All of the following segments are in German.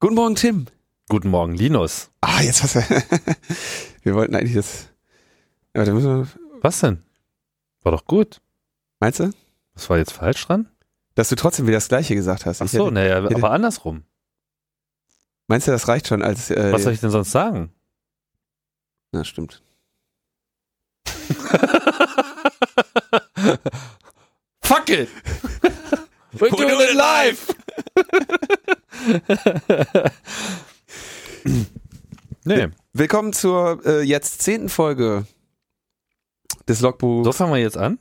Guten Morgen, Tim. Guten Morgen, Linus. Ah, jetzt hast du. wir wollten eigentlich das. Aber da müssen wir. Was denn? War doch gut. Meinst du? Was war jetzt falsch dran? Dass du trotzdem wieder das Gleiche gesagt hast. Ach Ich so, naja, hätte- aber andersrum. Meinst du, das reicht schon als. Äh, Was soll ich denn sonst sagen? Na, stimmt. Fuck it! We're doing it live. Nee, Willkommen zur äh, jetzt zehnten Folge des Logbuchs. so fangen wir jetzt an.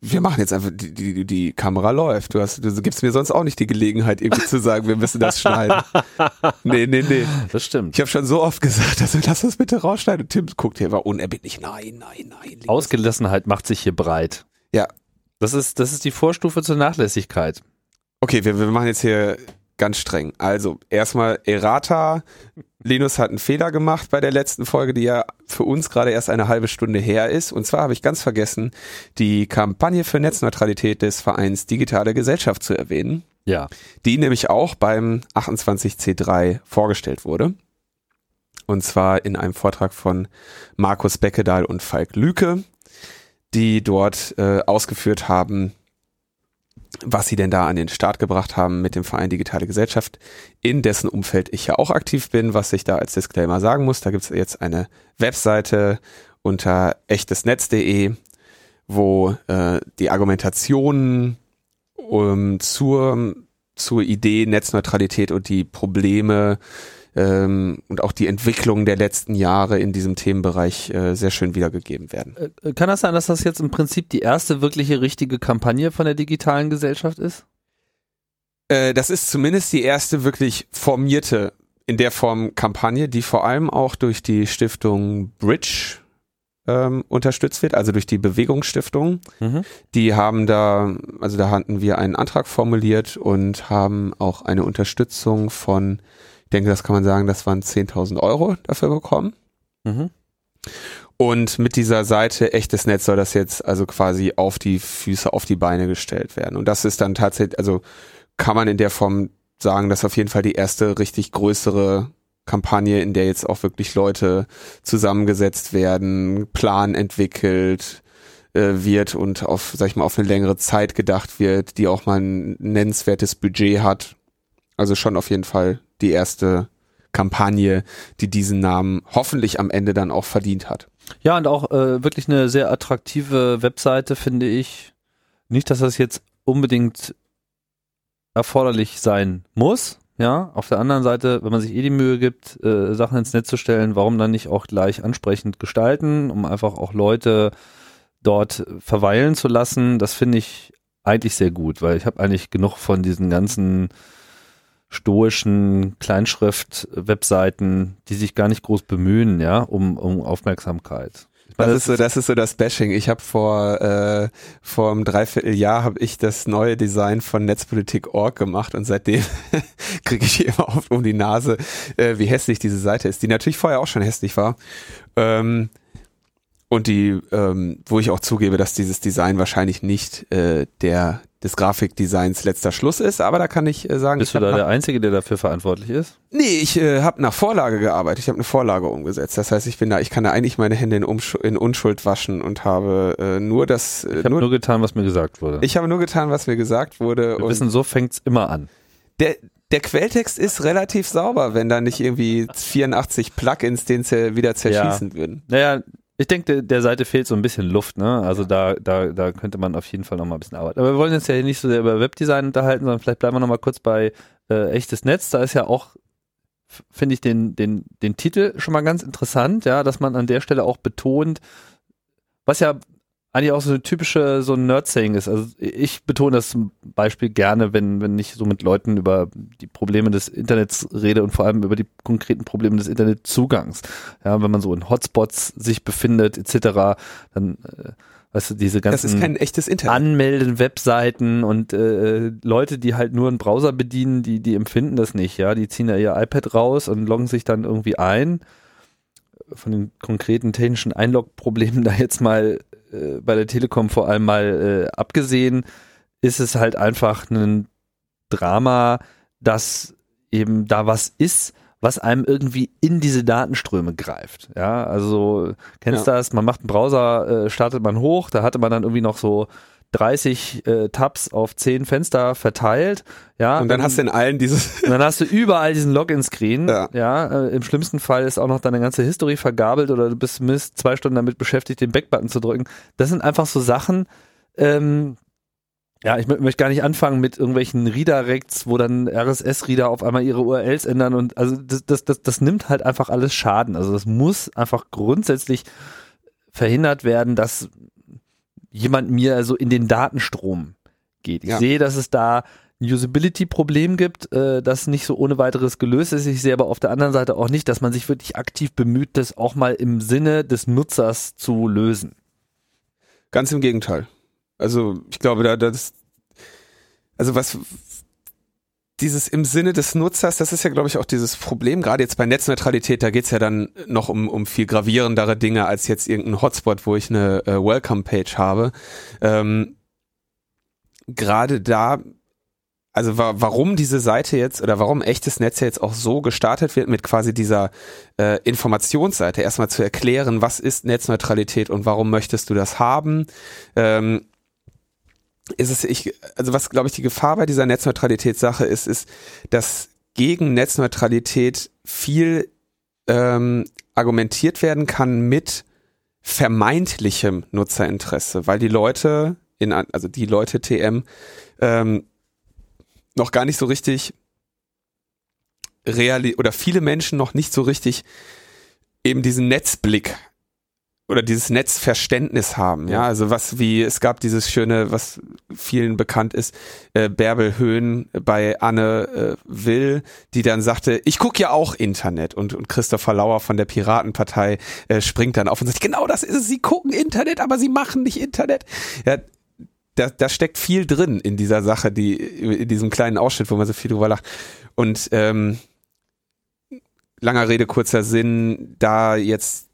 Wir machen jetzt einfach, die, die, die Kamera läuft. Du, hast, du gibst mir sonst auch nicht die Gelegenheit, irgendwie zu sagen, wir müssen das schneiden. Nee, nee, nee. Das stimmt. Ich habe schon so oft gesagt, also lass das bitte rausschneiden. Tim guckt hier, war unerbittlich. Nein, nein, nein. Ausgelassenheit macht sich hier breit. Ja. Das ist, das ist die Vorstufe zur Nachlässigkeit. Okay, wir, wir machen jetzt hier ganz streng. Also, erstmal Errata. Linus hat einen Fehler gemacht bei der letzten Folge, die ja für uns gerade erst eine halbe Stunde her ist. Und zwar habe ich ganz vergessen, die Kampagne für Netzneutralität des Vereins Digitale Gesellschaft zu erwähnen, Ja. die nämlich auch beim 28C3 vorgestellt wurde. Und zwar in einem Vortrag von Markus Beckedahl und Falk Lüke, die dort äh, ausgeführt haben, was sie denn da an den Start gebracht haben mit dem Verein Digitale Gesellschaft, in dessen Umfeld ich ja auch aktiv bin, was ich da als Disclaimer sagen muss. Da gibt es jetzt eine Webseite unter echtesnetz.de, wo äh, die Argumentationen um, zur, zur Idee Netzneutralität und die Probleme ähm, und auch die Entwicklung der letzten Jahre in diesem Themenbereich äh, sehr schön wiedergegeben werden. Äh, Kann das sein, dass das jetzt im Prinzip die erste wirkliche richtige Kampagne von der digitalen Gesellschaft ist? Äh, das ist zumindest die erste wirklich formierte in der Form Kampagne, die vor allem auch durch die Stiftung Bridge ähm, unterstützt wird, also durch die Bewegungsstiftung. Mhm. Die haben da, also da hatten wir einen Antrag formuliert und haben auch eine Unterstützung von, denke, das kann man sagen, das waren 10.000 Euro dafür bekommen. Mhm. Und mit dieser Seite echtes Netz soll das jetzt also quasi auf die Füße, auf die Beine gestellt werden. Und das ist dann tatsächlich, also kann man in der Form sagen, dass auf jeden Fall die erste richtig größere Kampagne, in der jetzt auch wirklich Leute zusammengesetzt werden, Plan entwickelt äh, wird und auf, sag ich mal, auf eine längere Zeit gedacht wird, die auch mal ein nennenswertes Budget hat. Also schon auf jeden Fall die erste Kampagne, die diesen Namen hoffentlich am Ende dann auch verdient hat. Ja, und auch äh, wirklich eine sehr attraktive Webseite, finde ich. Nicht, dass das jetzt unbedingt erforderlich sein muss. Ja, auf der anderen Seite, wenn man sich eh die Mühe gibt, äh, Sachen ins Netz zu stellen, warum dann nicht auch gleich ansprechend gestalten, um einfach auch Leute dort verweilen zu lassen. Das finde ich eigentlich sehr gut, weil ich habe eigentlich genug von diesen ganzen stoischen Kleinschrift-Webseiten, die sich gar nicht groß bemühen, ja, um, um Aufmerksamkeit. Meine, Das ist so, das ist so das Bashing. Ich habe vor äh, vor einem Dreivierteljahr habe ich das neue Design von Netzpolitik.org gemacht und seitdem kriege ich immer oft um die Nase, äh, wie hässlich diese Seite ist, die natürlich vorher auch schon hässlich war. Ähm, und die, ähm, wo ich auch zugebe, dass dieses Design wahrscheinlich nicht äh, der des Grafikdesigns letzter Schluss ist, aber da kann ich äh, sagen, Bist ich du da der Einzige, der dafür verantwortlich ist? Nee, ich äh, habe nach Vorlage gearbeitet. Ich habe eine Vorlage umgesetzt. Das heißt, ich bin da, ich kann da eigentlich meine Hände in, Umsch in Unschuld waschen und habe äh, nur das. Äh, Ich habe nur, nur getan, was mir gesagt wurde. ich habe nur getan, was mir gesagt wurde. Wir wissen, so fängt's immer an. der, der Quelltext ist relativ sauber, wenn da nicht irgendwie 84 Plugins den wieder zerschießen würden. Naja, ich denke, der, Seite fehlt so ein bisschen Luft, ne? Also da, da, da könnte man auf jeden Fall noch mal ein bisschen arbeiten. Aber wir wollen uns ja hier nicht so sehr über Webdesign unterhalten, sondern vielleicht bleiben wir noch mal kurz bei äh, echtes Netz. Da ist ja auch, finde ich, den, den, den Titel schon mal ganz interessant, ja, dass man an der Stelle auch betont, was ja eigentlich auch so eine typische so ein Nerd-Saying ist. Also ich betone das zum Beispiel gerne, wenn, wenn ich so mit Leuten über die Probleme des Internets rede und vor allem über die konkreten Probleme des Internetzugangs. Ja, wenn man so in Hotspots sich befindet, etc., dann, äh, weißt du, diese Das ist ganzen kein echtes Internet. Anmelden, Webseiten und äh, Leute, die halt nur einen Browser bedienen, die, die empfinden das nicht, ja. Die ziehen ja ihr iPad raus und loggen sich dann irgendwie ein. Von den konkreten technischen Einlog-Problemen da jetzt mal äh, bei der Telekom vor allem mal äh, abgesehen, ist es halt einfach ein Drama, dass eben da was ist, was einem irgendwie in diese Datenströme greift. Ja, also kennst Ja. das, man macht einen Browser, äh, startet man hoch, da hatte man dann irgendwie noch so 30 äh, Tabs auf 10 Fenster verteilt. Ja, Und dann hast du in allen dieses, und dann hast du überall diesen Login-Screen. Ja. Ja, äh, im schlimmsten Fall ist auch noch deine ganze History vergabelt oder du bist zumindest zwei Stunden damit beschäftigt, den Back-Button zu drücken. Das sind einfach so Sachen, ähm, ja, ich mö- möchte gar nicht anfangen mit irgendwelchen Redirects, wo dann RSS-Reader auf einmal ihre URLs ändern und also das, das, das, das nimmt halt einfach alles Schaden. Also das muss einfach grundsätzlich verhindert werden, dass jemand mir so in den Datenstrom geht. Ich Ja. sehe, dass es da ein Usability-Problem gibt, äh, das nicht so ohne weiteres gelöst ist. Ich sehe aber auf der anderen Seite auch nicht, dass man sich wirklich aktiv bemüht, das auch mal im Sinne des Nutzers zu lösen. ganz im Gegenteil. Also ich glaube, da das, also was dieses im Sinne des Nutzers, das ist ja, glaube ich, auch dieses Problem, gerade jetzt bei Netzneutralität, da geht's ja dann noch um, um viel gravierendere Dinge als jetzt irgendein Hotspot, wo ich eine äh, Welcome-Page habe. Ähm, gerade da, also wa warum diese Seite jetzt oder warum echtes Netz jetzt auch so gestartet wird mit quasi dieser äh, Informationsseite, erstmal zu erklären, was ist Netzneutralität und warum möchtest du das haben, ähm, ist es, ich, also was glaube ich die Gefahr bei dieser Netzneutralitätssache ist, ist, dass gegen Netzneutralität viel ähm, argumentiert werden kann mit vermeintlichem Nutzerinteresse, weil die Leute in, also die Leute TM ähm, noch gar nicht so richtig reali oder viele Menschen noch nicht so richtig eben diesen Netzblick oder dieses Netzverständnis haben, ja, also was wie, es gab dieses schöne, was vielen bekannt ist, äh, Bärbel Höhn bei Anne äh, Will, die dann sagte, ich gucke ja auch Internet und, und Christopher Lauer von der Piratenpartei äh, springt dann auf und sagt, genau das ist es, sie gucken Internet, aber sie machen nicht Internet. Ja, da, da steckt viel drin in dieser Sache, die in diesem kleinen Ausschnitt, wo man so viel drüber lacht. Und ähm, langer Rede, kurzer Sinn, da jetzt,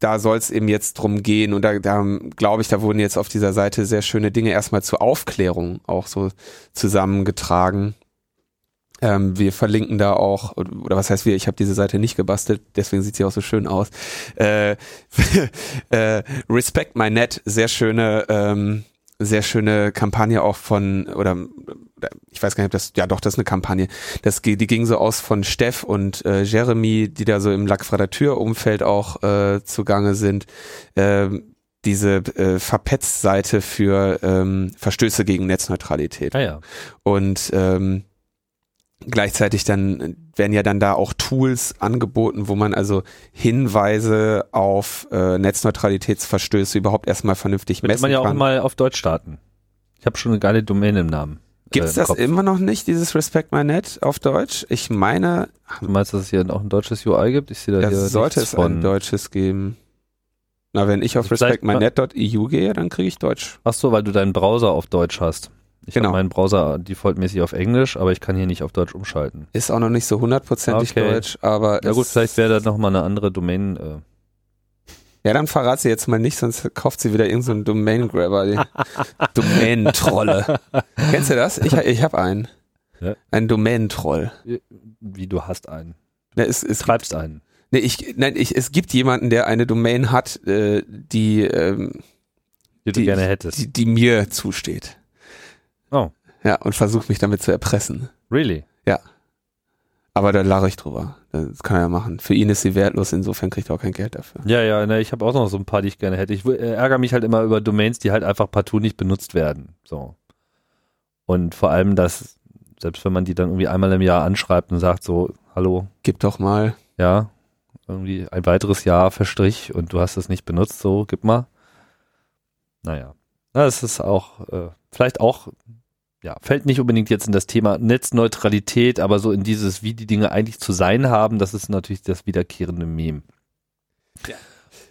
da soll es eben jetzt drum gehen und da, da glaube ich, da wurden jetzt auf dieser Seite sehr schöne Dinge erstmal zur Aufklärung auch so zusammengetragen. Ähm, wir verlinken da auch, oder was heißt wir, ich habe diese Seite nicht gebastelt, deswegen sieht sie auch so schön aus. Äh, äh, Respect My Net, sehr schöne, ähm, sehr schöne Kampagne auch von, oder, ich weiß gar nicht, ob das, ja doch, das ist eine Kampagne. Das, die ging so aus von Steff und äh, Jeremy, die da so im Lackfradateur-Umfeld auch äh, zugange sind. Ähm, diese äh, Verpetz-Seite für ähm, Verstöße gegen Netzneutralität. Ah ja. Und ähm, gleichzeitig dann werden ja dann da auch Tools angeboten, wo man also Hinweise auf äh, Netzneutralitätsverstöße überhaupt erstmal vernünftig Könnte messen man ja auch kann. mal auf Deutsch starten. Ich habe schon eine geile Domain im Namen. Gibt äh, es im das Kopf. immer noch nicht, dieses Respect My Net auf Deutsch? Ich meine, Du meinst, dass es hier auch ein deutsches UI gibt? Ich sehe da da hier sollte es ein von. deutsches geben. Na, wenn ich auf Also respectmynet.eu gehe, dann kriege ich Deutsch. Ach so, weil du deinen Browser auf Deutsch hast. Ich Genau. habe meinen Browser defaultmäßig auf Englisch, aber ich kann hier nicht auf Deutsch umschalten. Ist auch noch nicht so hundertprozentig Okay. Deutsch, aber Na es- gut, vielleicht wäre da nochmal eine andere Domain. Äh. Ja, dann verrat sie jetzt mal nicht, sonst kauft sie wieder irgendeinen so Domain-Grabber. Domain-Trolle. Kennst du das? Ich, ich habe einen. Ja. Ein Domain-Troll. Wie du hast einen. Ne, es, es, Treibst einen. nee, ich, nein, ich, es gibt jemanden, der eine Domain hat, äh, die, ähm, Die du Die- gerne hättest. die, die mir zusteht. Oh. Ja, und versucht mich damit zu erpressen. Really? Aber da lache ich drüber. Das kann er ja machen. Für ihn ist sie wertlos, insofern kriegt er auch kein Geld dafür. Ja, ja, ne, ich habe auch noch so ein paar, die ich gerne hätte. Ich äh, ärgere mich halt immer über Domains, die halt einfach partout nicht benutzt werden. So. Und vor allem, dass, selbst wenn man die dann irgendwie einmal im Jahr anschreibt und sagt so, hallo, Gib doch mal. ja, irgendwie ein weiteres Jahr verstrich und du hast es nicht benutzt, so, gib mal. Naja. Das ist auch, äh, vielleicht auch, ja, fällt nicht unbedingt jetzt in das Thema Netzneutralität, aber so in dieses, wie die Dinge eigentlich zu sein haben, das ist natürlich das wiederkehrende Meme.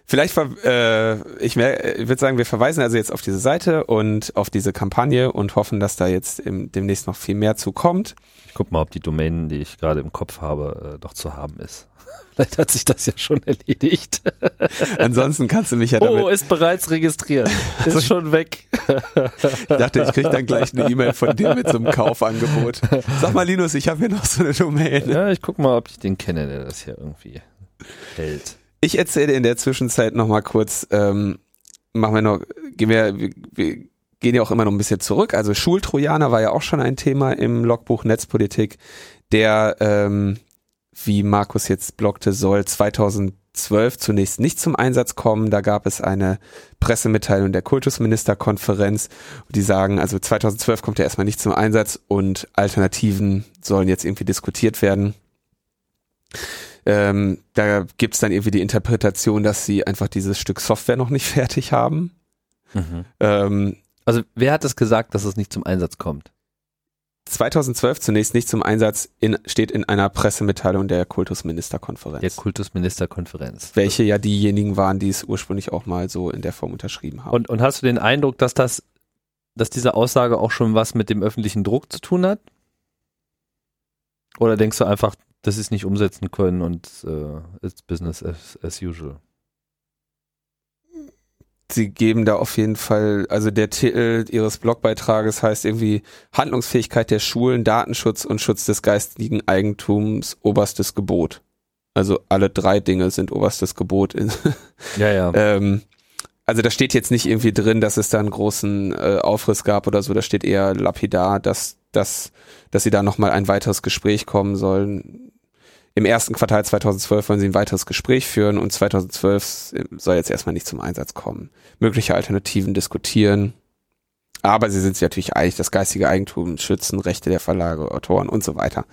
Vielleicht, äh, ich, ich würde sagen, wir verweisen also jetzt auf diese Seite und auf diese Kampagne und hoffen, dass da jetzt im, demnächst noch viel mehr zu kommt. Ich guck mal, ob die Domain, die ich gerade im Kopf habe, äh, noch zu haben ist. Vielleicht hat sich das ja schon erledigt. Ansonsten kannst du mich ja damit... Oh, ist bereits registriert. Ist schon weg. ich dachte, ich krieg dann gleich eine E-Mail von dir mit so einem Kaufangebot. Sag mal, Linus, ich habe hier noch so eine Domain. Ja, ich guck mal, ob ich den kenne, der das hier irgendwie hält. Ich erzähle in der Zwischenzeit noch mal kurz, ähm, machen wir noch, gehen wir, wir, wir gehen ja auch immer noch ein bisschen zurück. Also Schultrojaner war ja auch schon ein Thema im Logbuch Netzpolitik, der, ähm, wie Markus jetzt blockte, soll 2012 zunächst nicht zum Einsatz kommen. Da gab es eine Pressemitteilung der Kultusministerkonferenz, die sagen, also 2012 kommt er erstmal nicht zum Einsatz und Alternativen sollen jetzt irgendwie diskutiert werden. Ähm, da gibt's dann irgendwie die Interpretation, dass sie einfach dieses Stück Software noch nicht fertig haben. Mhm. Ähm, also wer hat es das gesagt, dass es nicht zum Einsatz kommt? 2012 zunächst nicht zum Einsatz in, steht in einer Pressemitteilung der Kultusministerkonferenz. Der Kultusministerkonferenz. Welche ja diejenigen waren, die es ursprünglich auch mal so in der Form unterschrieben haben. Und, und hast du den Eindruck, dass das, dass diese Aussage auch schon was mit dem öffentlichen Druck zu tun hat? Oder denkst du einfach, dass sie es nicht umsetzen können und äh, it's business as, as usual. Sie geben da auf jeden Fall, also der Titel ihres Blogbeitrages heißt irgendwie Handlungsfähigkeit der Schulen, Datenschutz und Schutz des geistigen Eigentums, oberstes Gebot. Also alle drei Dinge sind oberstes Gebot. ja, ja. ähm, also da steht jetzt nicht irgendwie drin, dass es da einen großen äh, Aufriss gab oder so, da steht eher lapidar, dass, dass, dass sie da nochmal ein weiteres Gespräch kommen sollen. Im ersten Quartal 2012 wollen sie ein weiteres Gespräch führen und 2012 soll jetzt erstmal nicht zum Einsatz kommen. Mögliche Alternativen diskutieren. Aber sie sind sich natürlich einig, das geistige Eigentum schützen, Rechte der Verlage, Autoren und so weiter.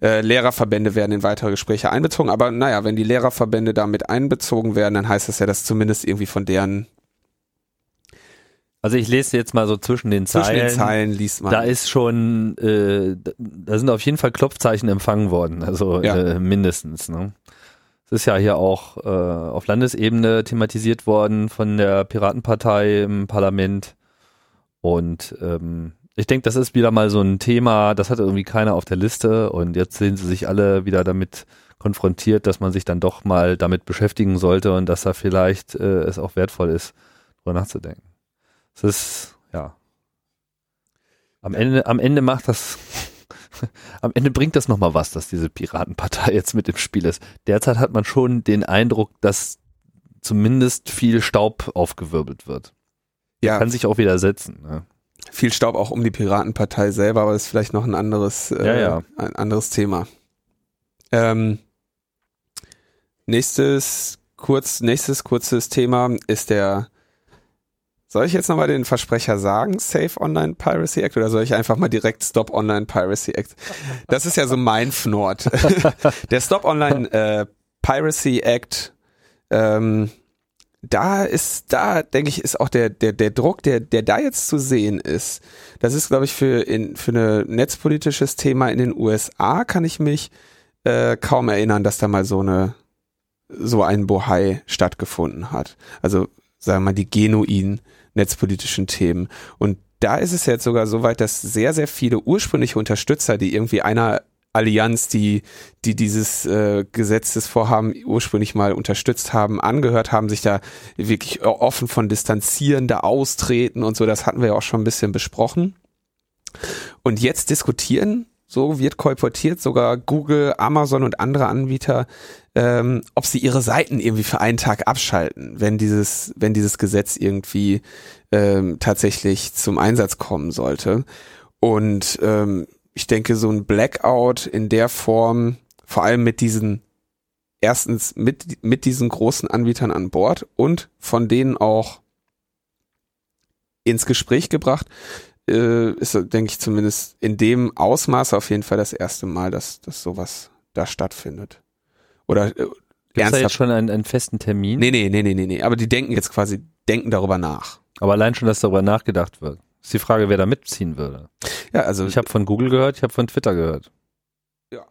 Äh, Lehrerverbände werden in weitere Gespräche einbezogen, aber naja, wenn die Lehrerverbände damit einbezogen werden, dann heißt das ja, dass zumindest irgendwie von deren also ich lese jetzt mal so zwischen den Zeilen. Zwischen den Zeilen liest man. Da ist schon, äh, da sind auf jeden Fall Klopfzeichen empfangen worden, also ja. äh, mindestens. Ne? Es ist ja hier auch äh, auf Landesebene thematisiert worden von der Piratenpartei im Parlament. Und ähm, ich denke, das ist wieder mal so ein Thema, das hatte irgendwie keiner auf der Liste und jetzt sehen sie sich alle wieder damit konfrontiert, dass man sich dann doch mal damit beschäftigen sollte und dass da vielleicht äh, es auch wertvoll ist, darüber nachzudenken. Es ist, ja. Am Ende, am Ende macht das, am Ende bringt das nochmal was, dass diese Piratenpartei jetzt mit im Spiel ist. Derzeit hat man schon den Eindruck, dass zumindest viel Staub aufgewirbelt wird. Ja. Kann sich auch wieder setzen. Ne? Viel Staub auch um die Piratenpartei selber, aber das ist vielleicht noch ein anderes, äh, ja, ja. ein anderes Thema. Ähm, nächstes kurz, nächstes kurzes Thema ist der soll ich jetzt nochmal den Versprecher sagen, Safe Online Piracy Act, oder soll ich einfach mal direkt Stop Online Piracy Act? Das ist ja so mein Fnord. Der Stop Online äh, Piracy Act, ähm, da ist, da denke ich, ist auch der, der, der Druck, der, der da jetzt zu sehen ist. Das ist, glaube ich, für, in, für ein netzpolitisches Thema in den USA kann ich mich äh, kaum erinnern, dass da mal so eine, so ein Bohai stattgefunden hat. Also, sagen wir mal, die genuin netzpolitischen Themen. Und da ist es jetzt sogar so weit, dass sehr, sehr viele ursprüngliche Unterstützer, die irgendwie einer Allianz, die, die dieses äh, Gesetzesvorhaben ursprünglich mal unterstützt haben, angehört haben, sich da wirklich offen von distanzieren, da austreten und so, das hatten wir ja auch schon ein bisschen besprochen. Und jetzt diskutieren, so wird kolportiert, sogar Google, Amazon und andere Anbieter ähm, ob sie ihre Seiten irgendwie für einen Tag abschalten, wenn dieses, wenn dieses Gesetz irgendwie ähm, tatsächlich zum Einsatz kommen sollte. Und ähm, ich denke, so ein Blackout in der Form, vor allem mit diesen erstens mit, mit diesen großen Anbietern an Bord und von denen auch ins Gespräch gebracht, äh, ist, denke ich, zumindest in dem Ausmaß auf jeden Fall das erste Mal, dass, dass sowas da stattfindet. Oder äh, Gibt's da jetzt schon einen, einen festen Termin? Nee, nee, nee, nee, nee, nee. Aber die denken jetzt quasi, denken darüber nach. Aber allein schon, dass darüber nachgedacht wird. Ist die Frage, wer da mitziehen würde. Ja, also. Ich habe von Google gehört, ich habe von Twitter gehört. Ja.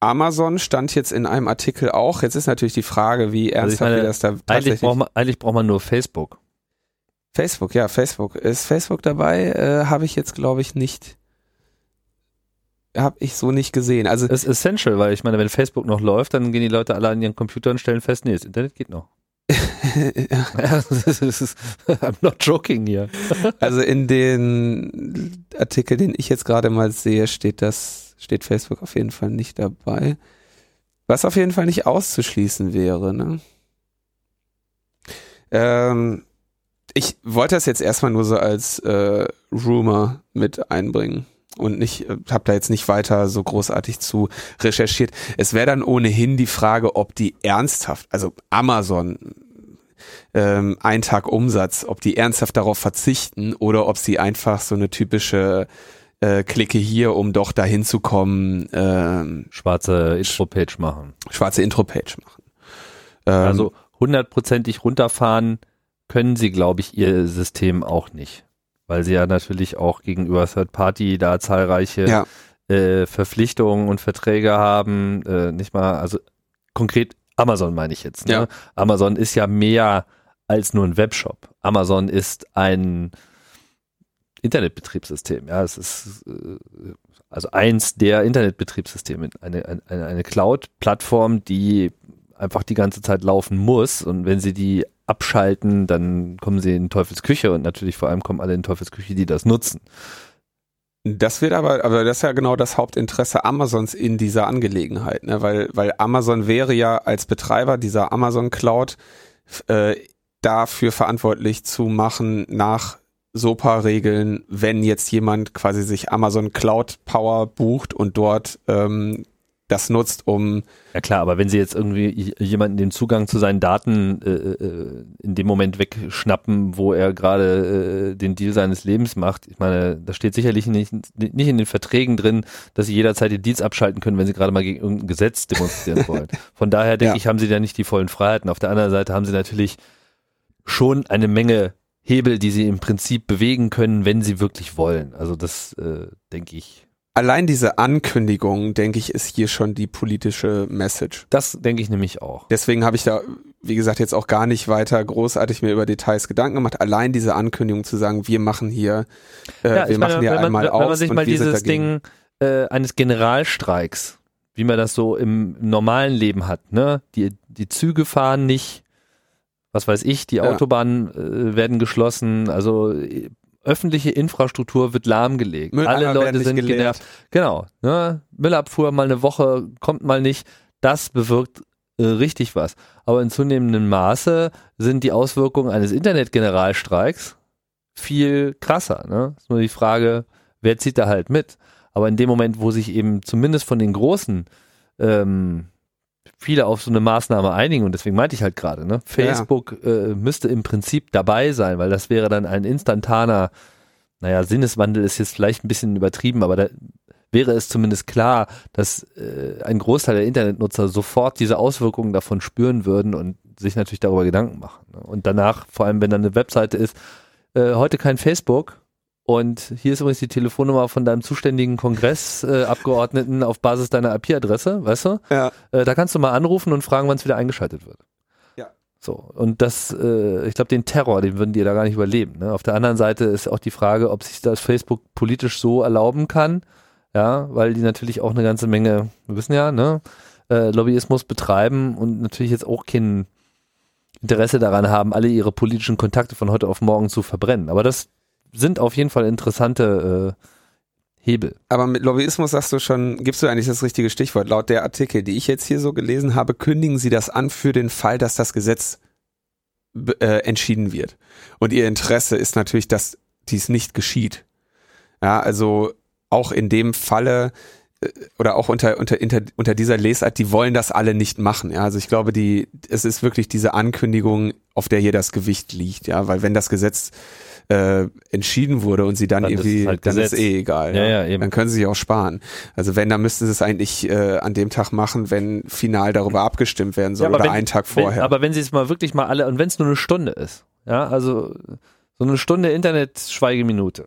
Amazon stand jetzt in einem Artikel auch. Jetzt ist natürlich die Frage, wie Also ernsthaft meine, wir das da Eigentlich tatsächlich. braucht, man, eigentlich braucht man nur Facebook. Facebook, ja, Facebook. Ist Facebook dabei? Äh, Habe ich jetzt, glaube ich, nicht. Habe ich so nicht gesehen. Also Das ist essential, weil ich meine, wenn Facebook noch läuft, dann gehen die Leute alle an ihren Computer und stellen fest, nee, das Internet geht noch. Ja, I'm not joking hier. Also in den Artikel, den ich jetzt gerade mal sehe, steht das, steht Facebook auf jeden Fall nicht dabei. Was auf jeden Fall nicht auszuschließen wäre, ne? Ähm, ich wollte das jetzt erstmal nur so als äh, Rumor mit einbringen und nicht, äh, habe da jetzt nicht weiter so großartig zu recherchiert. Es wäre dann ohnehin die Frage, ob die ernsthaft, also Amazon, ähm, ein Tag Umsatz, ob die ernsthaft darauf verzichten oder ob sie einfach so eine typische äh, Klicke hier, um doch dahin zu kommen, ähm, Schwarze Intro-Page machen. schwarze Intro-Page machen. Ähm, Also hundertprozentig runterfahren können sie, glaube ich, ihr System auch nicht. Weil sie ja natürlich auch gegenüber Third Party da zahlreiche ja, äh, Verpflichtungen und Verträge haben. Äh, nicht mal, also konkret Amazon meine ich jetzt. Ne? Ja. Amazon ist ja mehr als nur ein Webshop. Amazon ist ein Internetbetriebssystem. Ja, es ist äh, also eins der Internetbetriebssysteme, eine, eine, eine Cloud-Plattform, die einfach die ganze Zeit laufen muss. Und wenn sie die abschalten, dann kommen sie in Teufelsküche und natürlich vor allem kommen alle in Teufelsküche, die das nutzen. das wird aber, aber das ist ja genau das Hauptinteresse Amazons in dieser Angelegenheit, ne? weil, weil Amazon wäre ja als Betreiber dieser Amazon Cloud äh, dafür verantwortlich zu machen nach SOPA-Regeln, wenn jetzt jemand quasi sich Amazon Cloud Power bucht und dort ähm, das nutzt, um Ja klar, aber wenn sie jetzt irgendwie jemanden den Zugang zu seinen Daten äh, äh, in dem Moment wegschnappen, wo er gerade äh, den Deal seines Lebens macht, ich meine, da steht sicherlich nicht, nicht in den Verträgen drin, dass sie jederzeit die Deals abschalten können, wenn sie gerade mal gegen irgendein Gesetz demonstrieren wollen. Von daher denke Ja. ich, haben sie da nicht die vollen Freiheiten. Auf der anderen Seite haben sie natürlich schon eine Menge Hebel, die sie im Prinzip bewegen können, wenn sie wirklich wollen. Also das äh, denke ich. Allein diese Ankündigung, denke ich, ist hier schon die politische Message. Das denke ich nämlich auch. Deswegen habe ich da, wie gesagt, jetzt auch gar nicht weiter großartig mir über Details Gedanken gemacht. Allein diese Ankündigung zu sagen, wir machen hier, äh, Ja, wir machen meine, hier wenn man, einmal wenn aus man sich mal dieses. Ding äh, eines Generalstreiks, wie man das so im normalen Leben hat, ne? Die, die Züge fahren nicht, was weiß ich, die Ja. Autobahnen äh, werden geschlossen, also öffentliche Infrastruktur wird lahmgelegt. Mülleimer Alle Leute sind geleert. genervt. Genau. Ne? Müllabfuhr mal eine Woche, kommt mal nicht. Das bewirkt äh, richtig was. Aber in zunehmendem Maße sind die Auswirkungen eines Internetgeneralstreiks viel krasser. Ne? Ist nur die Frage, wer zieht da halt mit? Aber in dem Moment, wo sich eben zumindest von den Großen ähm, viele auf so eine Maßnahme einigen, und deswegen meinte ich halt gerade, ne? Facebook äh, müsste im Prinzip dabei sein, weil das wäre dann ein instantaner, naja, Sinneswandel ist jetzt vielleicht ein bisschen übertrieben, aber da wäre es zumindest klar, dass äh, ein Großteil der Internetnutzer sofort diese Auswirkungen davon spüren würden und sich natürlich darüber Gedanken machen. Ne? Und danach, vor allem wenn dann eine Webseite ist, äh, heute kein Facebook und hier ist übrigens die Telefonnummer von deinem zuständigen Kongressabgeordneten äh, auf Basis deiner IP-Adresse, weißt du? Ja. Äh, da kannst du mal anrufen und fragen, wann es wieder eingeschaltet wird. Ja. So, und das, äh, ich glaube, den Terror, den würden die da gar nicht überleben. Ne? Auf der anderen Seite ist auch die Frage, ob sich das Facebook politisch so erlauben kann, ja, weil die natürlich auch eine ganze Menge, wir wissen ja, ne, äh, Lobbyismus betreiben und natürlich jetzt auch kein Interesse daran haben, alle ihre politischen Kontakte von heute auf morgen zu verbrennen. Aber das sind auf jeden Fall interessante äh, Hebel. Aber mit Lobbyismus sagst du schon, gibst du eigentlich das richtige Stichwort. Laut der Artikel, die ich jetzt hier so gelesen habe, kündigen sie das an für den Fall, dass das Gesetz äh, entschieden wird. Und ihr Interesse ist natürlich, dass dies nicht geschieht. Ja, also auch in dem Falle oder auch unter, unter, unter, unter dieser Lesart, die wollen das alle nicht machen. Ja, also ich glaube, die, es ist wirklich diese Ankündigung, auf der hier das Gewicht liegt. Ja, weil wenn das Gesetz äh, entschieden wurde und sie dann, Dann ist irgendwie, es halt dann ist eh egal. Ja, ja, eben. Dann können sie sich auch sparen. Also wenn, dann müssten sie es eigentlich äh, an dem Tag machen, wenn final darüber abgestimmt werden soll Ja, oder wenn- einen Tag Wenn, vorher. aber wenn sie es mal wirklich mal alle, und wenn es nur eine Stunde ist, ja, also so eine Stunde Internet-Schweigeminute.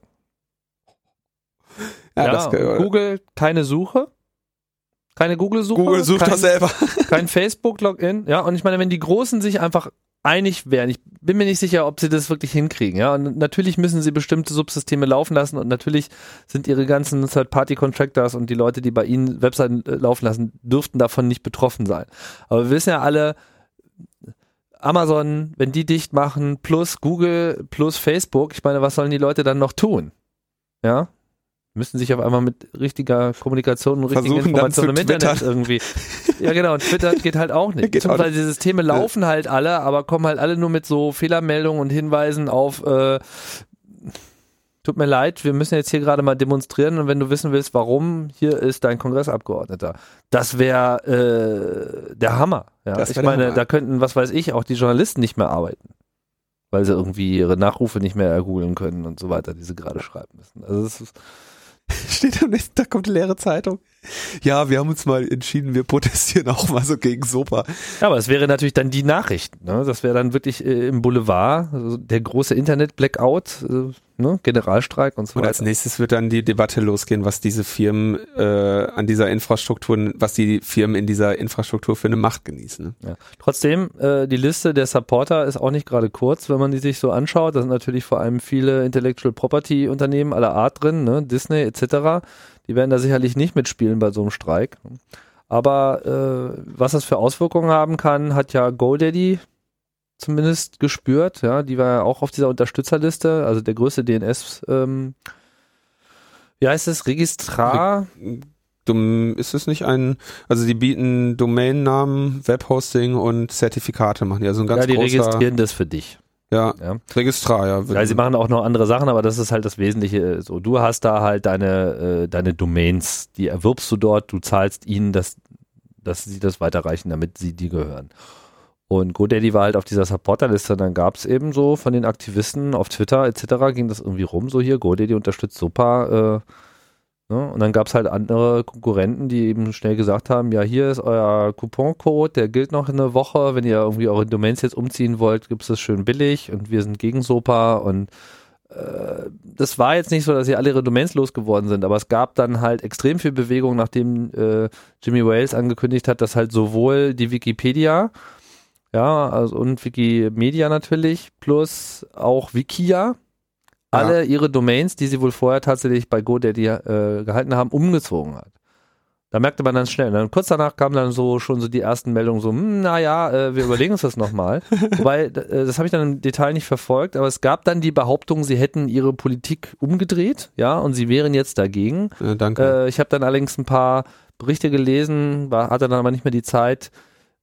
Ja, Ja, das, äh, Google, keine Suche. Keine Google-Suche. Google sucht kein, das selber. Kein Facebook-Login. Ja, und ich meine, wenn die Großen sich einfach einig wären, ich bin mir nicht sicher, ob sie das wirklich hinkriegen. Ja, und natürlich müssen sie bestimmte Subsysteme laufen lassen und natürlich sind ihre ganzen Third-Party-Contractors und die Leute, die bei ihnen Webseiten äh, laufen lassen, dürften davon nicht betroffen sein. Aber wir wissen ja alle, Amazon, wenn die dicht machen, plus Google, plus Facebook, ich meine, was sollen die Leute dann noch tun? Ja, müssen sich auf einmal mit richtiger Kommunikation und richtigen Versuchen Informationen im Internet twittern. irgendwie. Ja, genau, und Twitter geht halt auch nicht. Geht auch Beziehungsweise die Systeme laufen halt alle, aber kommen halt alle nur mit so Fehlermeldungen und Hinweisen auf äh, Tut mir leid, wir müssen jetzt hier gerade mal demonstrieren und wenn du wissen willst, warum, hier ist dein Kongressabgeordneter. Das wäre äh, der Hammer. Ja. Das Ich meine, Hammer. da könnten, was weiß ich, auch die Journalisten nicht mehr arbeiten. Weil sie irgendwie ihre Nachrufe nicht mehr ergoogeln können und so weiter, die sie gerade schreiben müssen. Also es ist, Steht am nächsten Tag kommt eine leere Zeitung. Ja, wir haben uns mal entschieden, wir protestieren auch mal so gegen Sopa. Ja, aber es wäre natürlich dann die Nachricht. Ne? Das wäre dann wirklich äh, im Boulevard also der große Internet-Blackout, äh, ne? Generalstreik und so Und als weiter. nächstes wird dann die Debatte losgehen, was diese Firmen äh, an dieser Infrastruktur, was die Firmen in dieser Infrastruktur für eine Macht genießen. Ne? Ja. Trotzdem, äh, die Liste der Supporter ist auch nicht gerade kurz, wenn man die sich so anschaut. Da sind natürlich vor allem viele Intellectual Property Unternehmen aller Art drin, ne? Disney etc. Die werden da sicherlich nicht mitspielen bei so einem Streik. Aber äh, was das für Auswirkungen haben kann, hat ja GoDaddy zumindest gespürt. Ja, die war ja auch auf dieser Unterstützerliste, also der größte DNS. Ähm, wie heißt es? Registrar. Ist es nicht ein, also die bieten Domainnamen, Webhosting und Zertifikate machen die, also ein ganz Ja, die großer, registrieren das für dich. Ja, Ja. Registrar, ja. Ja, sie machen auch noch andere Sachen, aber das ist halt das Wesentliche. So, du hast da halt deine, äh, deine Domains, die erwirbst du dort, du zahlst ihnen, dass, dass sie das weiterreichen, damit sie die gehören. Und GoDaddy war halt auf dieser Supporterliste, dann gab es eben so von den Aktivisten auf Twitter etc. ging das irgendwie rum, so hier, GoDaddy unterstützt super. Äh? Und dann gab es halt andere Konkurrenten, die eben schnell gesagt haben, ja, hier ist euer Couponcode, der gilt noch eine Woche, wenn ihr irgendwie eure Domains jetzt umziehen wollt, gibt es das schön billig und wir sind gegen SOPA. Und äh, das war jetzt nicht so, dass sie alle ihre Domains losgeworden sind, aber es gab dann halt extrem viel Bewegung, nachdem äh, Jimmy Wales angekündigt hat, dass halt sowohl die Wikipedia, ja, also und Wikimedia natürlich, plus auch Wikia, alle ihre Domains, die sie wohl vorher tatsächlich bei GoDaddy äh, gehalten haben, umgezogen hat. Da merkte man dann schnell. Und dann kurz danach kamen dann so schon so die ersten Meldungen so, hm, naja, äh, wir überlegen uns das nochmal. Wobei, äh, das habe ich dann im Detail nicht verfolgt, aber es gab dann die Behauptung, sie hätten ihre Politik umgedreht, ja, und sie wären jetzt dagegen. Äh, danke. Ich habe dann allerdings ein paar Berichte gelesen, war, hatte dann aber nicht mehr die Zeit,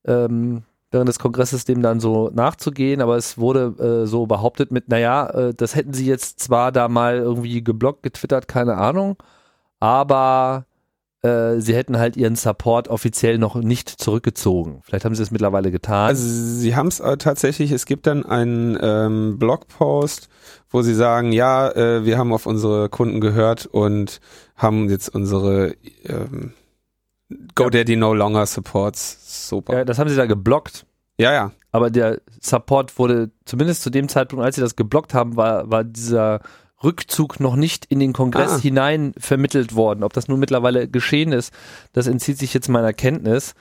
ähm, während des Kongresses dem dann so nachzugehen, aber es wurde äh, so behauptet mit, naja, äh, das hätten sie jetzt zwar da mal irgendwie geblockt, getwittert, keine Ahnung, aber äh, sie hätten halt ihren Support offiziell noch nicht zurückgezogen. Vielleicht haben sie es mittlerweile getan. Also sie haben es äh, tatsächlich, es gibt dann einen ähm, Blogpost, wo sie sagen, ja, äh, wir haben auf unsere Kunden gehört und haben jetzt unsere ähm, GoDaddy no longer supports super. ja, das haben sie da geblockt. Ja, ja. aber der Support wurde zumindest zu dem Zeitpunkt, als sie das geblockt haben, war, war dieser Rückzug noch nicht in den Kongress Ah. hinein vermittelt worden. Ob das nun mittlerweile geschehen ist, das entzieht sich jetzt meiner Kenntnis.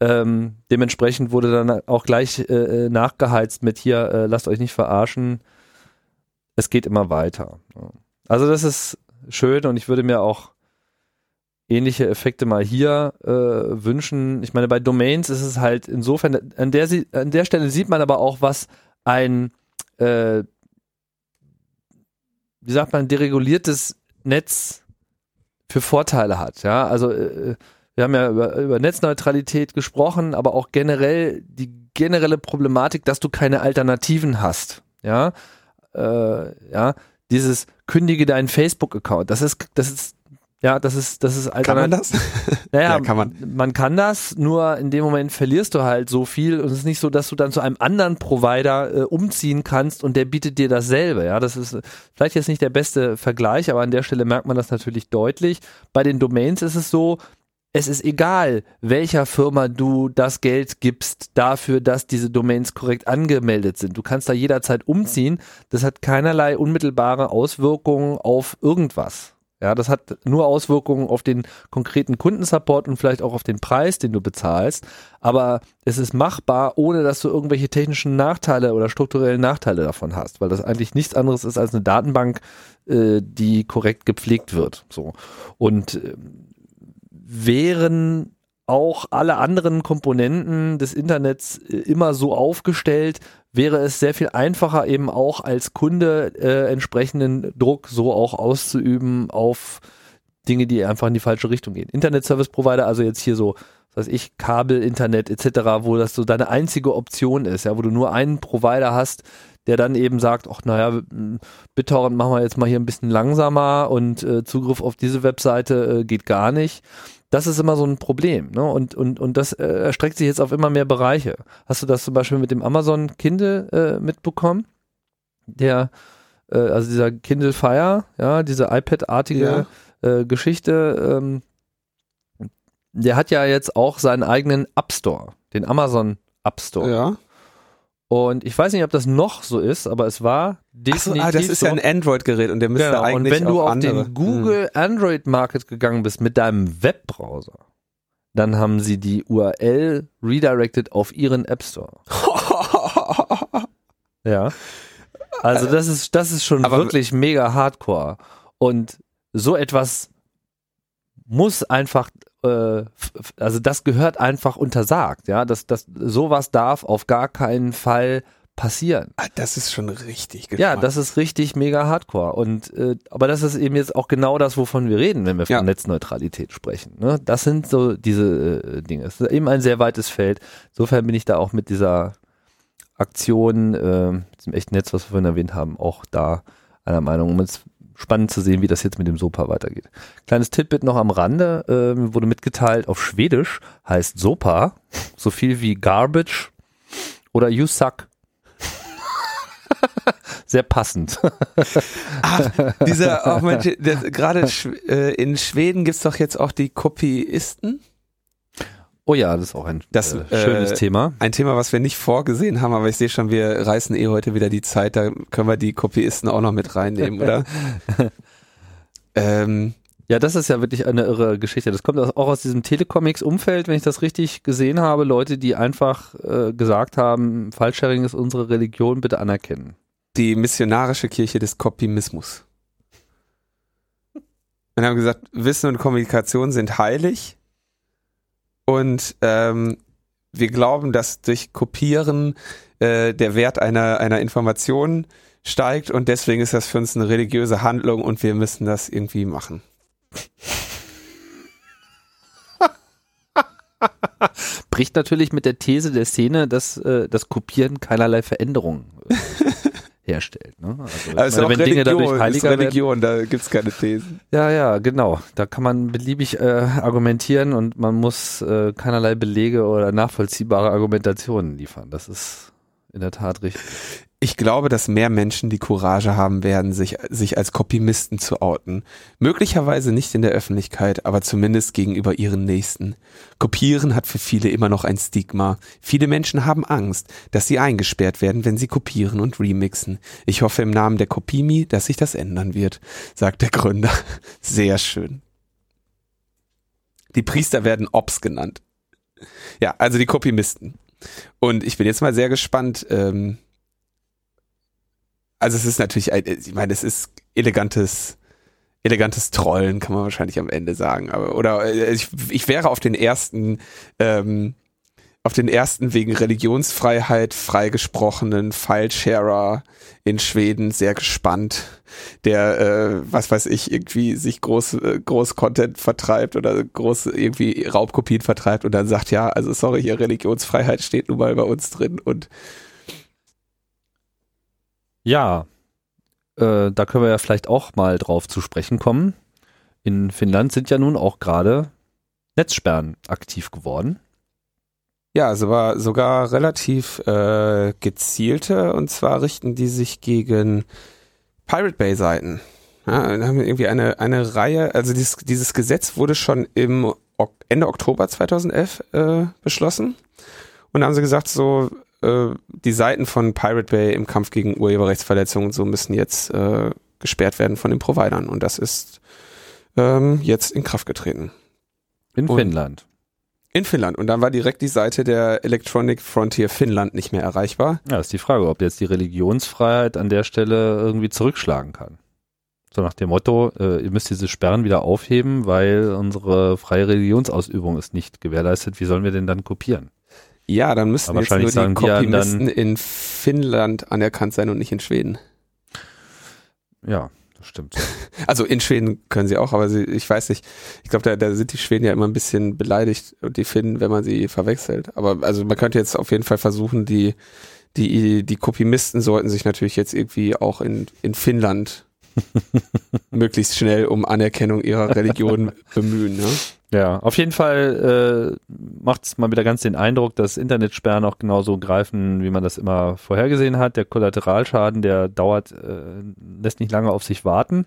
Ähm, dementsprechend wurde dann auch gleich äh, nachgeheizt mit hier, äh, lasst euch nicht verarschen. Es geht immer weiter. Also das ist schön und ich würde mir auch ähnliche Effekte mal hier äh, wünschen. Ich meine, bei Domains ist es halt insofern, an der, an der Stelle sieht man aber auch, was ein, äh, wie sagt man, dereguliertes Netz für Vorteile hat. Ja, also äh, wir haben ja über, über Netzneutralität gesprochen, aber auch generell die generelle Problematik, dass du keine Alternativen hast. Ja, äh, ja, dieses kündige deinen Facebook-Account. Das ist, das ist, ja, das ist, das ist Kann man das? Naja, Ja, kann man. Man kann das, nur in dem Moment verlierst du halt so viel und es ist nicht so, dass du dann zu einem anderen Provider äh, umziehen kannst und der bietet dir dasselbe. Ja, das ist vielleicht jetzt nicht der beste Vergleich, aber an der Stelle merkt man das natürlich deutlich. Bei den Domains ist es so, es ist egal, welcher Firma du das Geld gibst dafür, dass diese Domains korrekt angemeldet sind. Du kannst da jederzeit umziehen. Das hat keinerlei unmittelbare Auswirkungen auf irgendwas. Ja, das hat nur Auswirkungen auf den konkreten Kundensupport und vielleicht auch auf den Preis, den du bezahlst. Aber es ist machbar, ohne dass du irgendwelche technischen Nachteile oder strukturellen Nachteile davon hast, weil das eigentlich nichts anderes ist als eine Datenbank, äh, die korrekt gepflegt wird. So. Und äh, wären auch alle anderen Komponenten des Internets äh, immer so aufgestellt, wäre es sehr viel einfacher eben auch als Kunde äh, entsprechenden Druck so auch auszuüben auf Dinge, die einfach in die falsche Richtung gehen. Internet Service Provider, also jetzt hier so, was weiß ich, Kabel, Internet etc., wo das so deine einzige Option ist, ja, wo du nur einen Provider hast, der dann eben sagt, ach naja, BitTorrent machen wir jetzt mal hier ein bisschen langsamer und äh, Zugriff auf diese Webseite äh, geht gar nicht das ist immer so ein Problem. Ne? Und, und, und das äh, erstreckt sich jetzt auf immer mehr Bereiche. Hast du das zum Beispiel mit dem Amazon Kindle äh, mitbekommen? Der, äh, also dieser Kindle Fire, ja, diese iPad-artige ja. äh, Geschichte, ähm, der hat ja jetzt auch seinen eigenen App Store, den Amazon App Store. Ja. Und ich weiß nicht, ob das noch so ist, aber es war definitiv so, ah, das ist so. ja ein Android-Gerät und der müsste genau. eigentlich Und wenn du auf andere. den Google hm. Android Market gegangen bist mit deinem Webbrowser, dann haben sie die URL redirected auf ihren App Store. ja. Also das ist das ist schon aber wirklich mega Hardcore und so etwas muss einfach äh, also das gehört einfach untersagt, ja, das, das, sowas darf auf gar keinen Fall passieren. Ah, das ist schon richtig. Geschmack. Ja, das ist richtig mega Hardcore. Und äh, aber das ist eben jetzt auch genau das, wovon wir reden, wenn wir von ja. Netzneutralität sprechen. Ne? Das sind so diese äh, Dinge. Es ist eben ein sehr weites Feld. Insofern bin ich da auch mit dieser Aktion, äh, diesem echten Netz, was wir vorhin erwähnt haben, auch da einer Meinung. Um jetzt spannend zu sehen, wie das jetzt mit dem Sopa weitergeht. Kleines Titbit noch am Rande, äh, wurde mitgeteilt, auf Schwedisch heißt Sopa so viel wie Garbage oder You Suck. Sehr passend. Ach, dieser, oh gerade äh, in Schweden gibt's doch jetzt auch die Kopieisten. Oh ja, das ist auch ein das, äh, schönes äh, Thema. Ein Thema, was wir nicht vorgesehen haben, aber ich sehe schon, wir reißen eh heute wieder die Zeit, da können wir die Kopieisten auch noch mit reinnehmen, oder? ähm, ja, das ist ja wirklich eine irre Geschichte. Das kommt auch aus diesem Telecomics-Umfeld, wenn ich das richtig gesehen habe. Leute, die einfach äh, gesagt haben, Fallsharing ist unsere Religion, bitte anerkennen. Die missionarische Kirche des Kopimismus. Und haben gesagt, Wissen und Kommunikation sind heilig und ähm, wir glauben, dass durch Kopieren äh, der Wert einer, einer Information steigt und deswegen ist das für uns eine religiöse Handlung und wir müssen das irgendwie machen. Bricht natürlich mit der These der Szene, dass äh, das Kopieren keinerlei Veränderungen äh, herstellt. Ne? Also, also meine, wenn Religion, Dinge dadurch heiliger ist Religion, werden, da gibt's keine Thesen. Ja, ja, genau. Da kann man beliebig äh, argumentieren und man muss äh, keinerlei Belege oder nachvollziehbare Argumentationen liefern. Das ist in der Tat richtig ich glaube, dass mehr Menschen die Courage haben werden, sich, sich als Kopimisten zu outen. Möglicherweise nicht in der Öffentlichkeit, aber zumindest gegenüber ihren Nächsten. Kopieren hat für viele immer noch ein Stigma. Viele Menschen haben Angst, dass sie eingesperrt werden, wenn sie kopieren und remixen. Ich hoffe im Namen der Kopimi, dass sich das ändern wird, sagt der Gründer. Sehr schön. Die Priester werden Ops genannt. Ja, also die Kopimisten. Und ich bin jetzt mal sehr gespannt, ähm, also es ist natürlich, ich meine, es ist elegantes, elegantes Trollen, kann man wahrscheinlich am Ende sagen. Aber, oder äh, ich, ich wäre auf den ersten, ähm, auf den ersten wegen Religionsfreiheit freigesprochenen Filesharer in Schweden sehr gespannt, der, äh, was weiß ich, irgendwie sich groß, äh, groß Content vertreibt oder groß irgendwie Raubkopien vertreibt und dann sagt, ja, also sorry, hier Religionsfreiheit steht nun mal bei uns drin und ja, äh, da können wir ja vielleicht auch mal drauf zu sprechen kommen. In Finnland sind ja nun auch gerade Netzsperren aktiv geworden. Ja, also war sogar relativ äh, gezielte und zwar richten die sich gegen Pirate Bay Seiten. Ja, haben irgendwie eine, eine Reihe, also dieses, dieses Gesetz wurde schon im Ende Oktober 2011 äh, beschlossen. Und da haben sie gesagt, so, äh, die Seiten von Pirate Bay im Kampf gegen Urheberrechtsverletzungen und so müssen jetzt äh, gesperrt werden von den Providern. Und das ist ähm, jetzt in Kraft getreten. In Und- Finnland. In Finnland. Und dann war direkt die Seite der Electronic Frontier Finnland nicht mehr erreichbar. Ja, ist die Frage, ob jetzt die Religionsfreiheit an der Stelle irgendwie zurückschlagen kann. So nach dem Motto, äh, ihr müsst diese Sperren wieder aufheben, weil unsere freie Religionsausübung ist nicht gewährleistet. Wie sollen wir denn dann kopieren? Ja, dann müssten jetzt nur die Kopimisten in Finnland anerkannt sein und nicht in Schweden. Ja, das stimmt. Also in Schweden können sie auch, aber sie, ich weiß nicht. Ich glaube, da, da sind die Schweden ja immer ein bisschen beleidigt und die Finnen, wenn man sie verwechselt. Aber also man könnte jetzt auf jeden Fall versuchen, die die die Kopimisten sollten sich natürlich jetzt irgendwie auch in in Finnland möglichst schnell um Anerkennung ihrer Religion bemühen. Ne? Ja, auf jeden Fall äh, macht es mal wieder ganz den Eindruck, dass Internetsperren auch genauso greifen, wie man das immer vorhergesehen hat. Der Kollateralschaden, der dauert, äh, lässt nicht lange auf sich warten.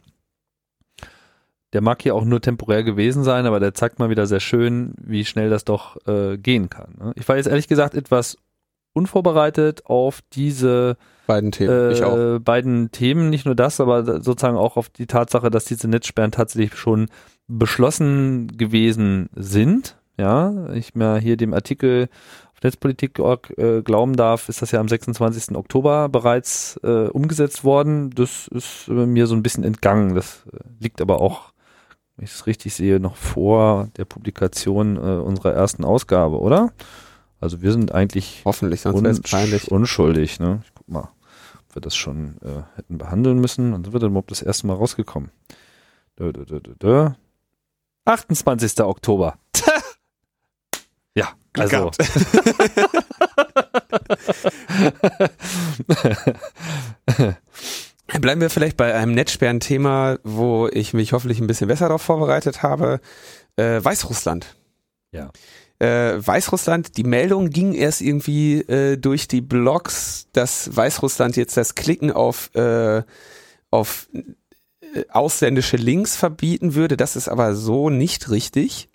Der mag hier auch nur temporär gewesen sein, aber der zeigt mal wieder sehr schön, wie schnell das doch äh, gehen kann. Ne? Ich war jetzt ehrlich gesagt etwas unvorbereitet auf diese Beiden Themen. ich auch. äh, beiden Themen, nicht nur das, aber sozusagen auch auf die Tatsache, dass diese Netzsperren tatsächlich schon beschlossen gewesen sind. Ja, ich mir hier dem Artikel auf Netzpolitik.org äh, glauben darf, ist das ja am 26. Oktober bereits äh, umgesetzt worden. Das ist äh, mir so ein bisschen entgangen. Das äh, liegt aber auch, wenn ich es richtig sehe, noch vor der Publikation äh, unserer ersten Ausgabe, oder? Also wir sind eigentlich Hoffentlich, sonst unsch- peinlich. unschuldig. Ne? Ich guck mal, wir das schon äh, hätten behandeln müssen. Wann sind wir denn überhaupt das erste Mal rausgekommen? Dö, dö, dö, dö, dö. 28. Oktober. ja, Glück also. Bleiben wir vielleicht bei einem Netzsperren-Thema, wo ich mich hoffentlich ein bisschen besser darauf vorbereitet habe. Äh, Weißrussland. Ja. Äh, Weißrussland, die Meldung ging erst irgendwie äh, durch die Blogs, dass Weißrussland jetzt das Klicken auf, äh, auf äh, ausländische Links verbieten würde. Das ist aber so nicht richtig.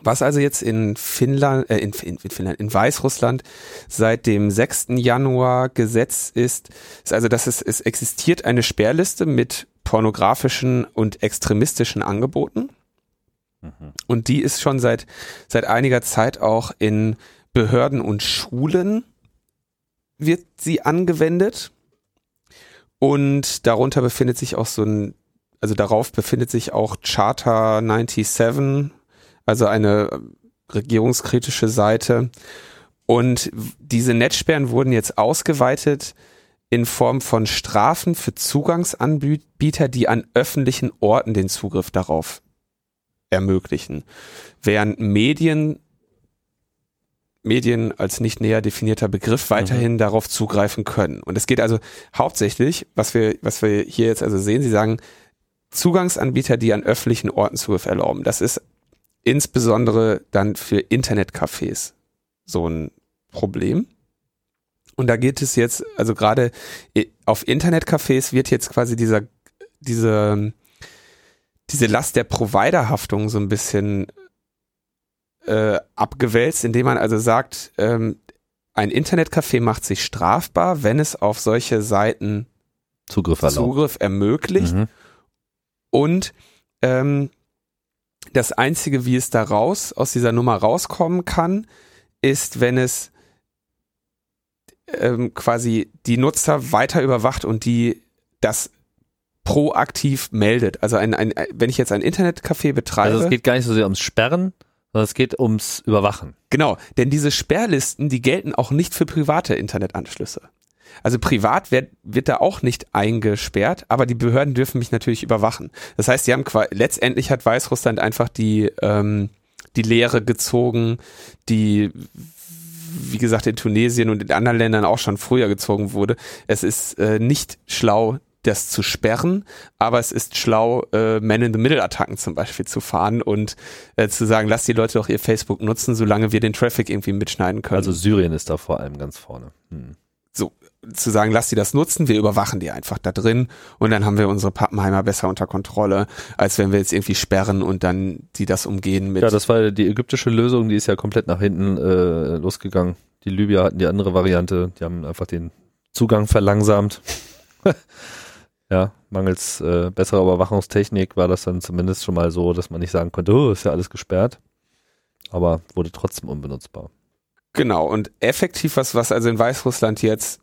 Was also jetzt in Finnland, äh, in, in, in Finnland, in Weißrussland seit dem 6. Januar Gesetz ist, ist also, dass es, es existiert eine Sperrliste mit pornografischen und extremistischen Angeboten. Und die ist schon seit, seit einiger Zeit auch in Behörden und Schulen wird sie angewendet. Und darunter befindet sich auch so ein, also darauf befindet sich auch Charter 97, also eine regierungskritische Seite. Und diese Netzsperren wurden jetzt ausgeweitet in Form von Strafen für Zugangsanbieter, die an öffentlichen Orten den Zugriff darauf ermöglichen. Während Medien Medien als nicht näher definierter Begriff weiterhin darauf zugreifen können. Und es geht also hauptsächlich, was wir, was wir hier jetzt also sehen, Sie sagen, Zugangsanbieter, die an öffentlichen Orten Zugriff erlauben. Das ist insbesondere dann für Internetcafés so ein Problem. Und da geht es jetzt, also gerade auf Internetcafés wird jetzt quasi dieser, diese, diese Last der Providerhaftung so ein bisschen äh, abgewälzt, indem man also sagt, ähm, ein Internetcafé macht sich strafbar, wenn es auf solche Seiten Zugriff. Zugriff ermöglicht. Mhm. Und ähm, das Einzige, wie es da raus, aus dieser Nummer rauskommen kann, ist, wenn es ähm, quasi die Nutzer weiter überwacht und die das proaktiv meldet. Also ein, ein, wenn ich jetzt ein Internetcafé betreibe. Also es geht gar nicht so sehr ums Sperren, sondern es geht ums Überwachen. Genau, denn diese Sperrlisten, die gelten auch nicht für private Internetanschlüsse. Also privat wird, wird da auch nicht eingesperrt, aber die Behörden dürfen mich natürlich überwachen. Das heißt, die haben letztendlich hat Weißrussland einfach die ähm, die Lehre gezogen, die wie gesagt in Tunesien und in anderen Ländern auch schon früher gezogen wurde. Es ist äh, nicht schlau, das zu sperren, aber es ist schlau, äh, Man-in-the-Middle-Attacken zum Beispiel zu fahren und äh, zu sagen, lass die Leute doch ihr Facebook nutzen, solange wir den Traffic irgendwie mitschneiden können. Also Syrien ist da vor allem ganz vorne. Hm. so zu sagen, lass die das nutzen, wir überwachen die einfach da drin und dann haben wir unsere Pappenheimer besser unter Kontrolle, als wenn wir jetzt irgendwie sperren und dann die das umgehen mit. Ja, das war die ägyptische Lösung, die ist ja komplett nach hinten äh, losgegangen. Die Libyer hatten die andere Variante, die haben einfach den Zugang verlangsamt. ja, mangels äh, besserer Überwachungstechnik war das dann zumindest schon mal so, dass man nicht sagen konnte, oh, ist ja alles gesperrt. Aber wurde trotzdem unbenutzbar. Genau, und effektiv was, was also in Weißrussland jetzt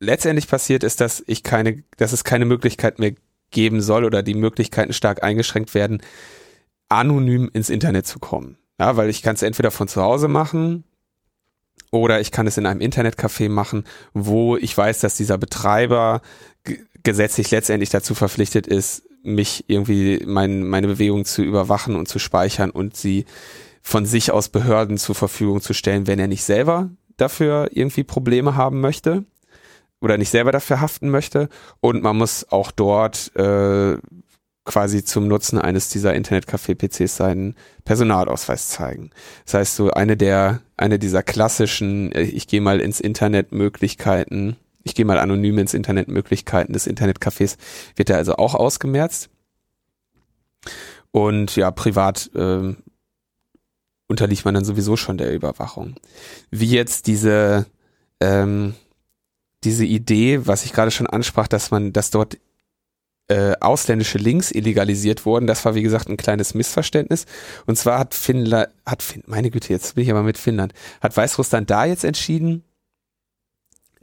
letztendlich passiert, ist, dass ich keine, dass es keine Möglichkeit mehr geben soll oder die Möglichkeiten stark eingeschränkt werden, anonym ins Internet zu kommen. Ja, weil ich kann es entweder von zu Hause machen oder ich kann es in einem Internetcafé machen, wo ich weiß, dass dieser Betreiber gesetzlich letztendlich dazu verpflichtet ist, mich irgendwie mein, meine Bewegung zu überwachen und zu speichern und sie von sich aus Behörden zur Verfügung zu stellen, wenn er nicht selber dafür irgendwie Probleme haben möchte oder nicht selber dafür haften möchte. Und man muss auch dort äh, quasi zum Nutzen eines dieser Internetcafé-PCs seinen Personalausweis zeigen. Das heißt, so eine der, eine dieser klassischen, äh, ich gehe mal ins Internet Möglichkeiten, ich gehe mal anonym ins Internet Möglichkeiten des Internetcafés, wird da also auch ausgemerzt. Und ja, privat äh, unterliegt man dann sowieso schon der Überwachung. Wie jetzt diese, ähm, diese Idee, was ich gerade schon ansprach, dass man, dass dort äh, ausländische Links illegalisiert wurden. Das war wie gesagt ein kleines Missverständnis. Und zwar hat Finnland, hat fin meine Güte, jetzt bin ich aber mit Finnland, hat Weißrussland da jetzt entschieden,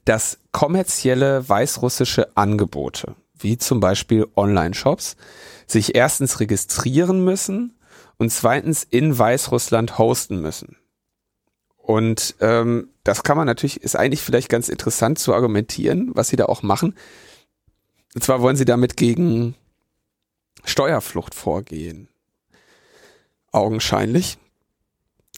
dass kommerzielle weißrussische Angebote, wie zum Beispiel Online-Shops, sich erstens registrieren müssen und zweitens in Weißrussland hosten müssen. Und ähm, das kann man natürlich, ist eigentlich vielleicht ganz interessant zu argumentieren, was sie da auch machen. Und zwar wollen sie damit gegen Steuerflucht vorgehen. Augenscheinlich.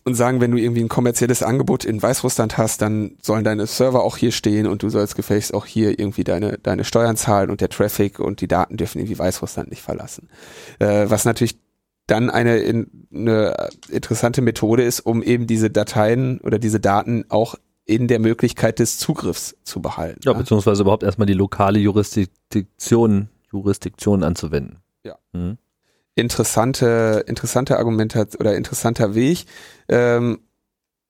Und sagen, wenn du irgendwie ein kommerzielles Angebot in Weißrussland hast, dann sollen deine Server auch hier stehen und du sollst gefälligst auch hier irgendwie deine, deine Steuern zahlen und der Traffic und die Daten dürfen irgendwie Weißrussland nicht verlassen. Äh, was natürlich dann eine, in, eine interessante Methode ist, um eben diese Dateien oder diese Daten auch in der Möglichkeit des Zugriffs zu behalten. Ja, beziehungsweise überhaupt erstmal die lokale Jurisdiktion, Jurisdiktion anzuwenden. Ja. Mhm. Interessante, interessante Argumentation oder interessanter Weg. Ähm,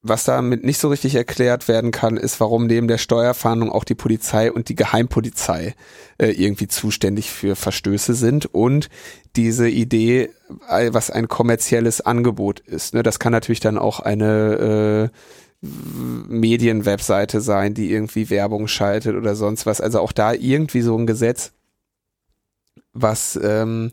was damit nicht so richtig erklärt werden kann, ist, warum neben der Steuerfahndung auch die Polizei und die Geheimpolizei äh, irgendwie zuständig für Verstöße sind und diese Idee, äh, was ein kommerzielles Angebot ist. Ne, das kann natürlich dann auch eine äh, Medienwebseite sein, die irgendwie Werbung schaltet oder sonst was. Also auch da irgendwie so ein Gesetz, was ähm,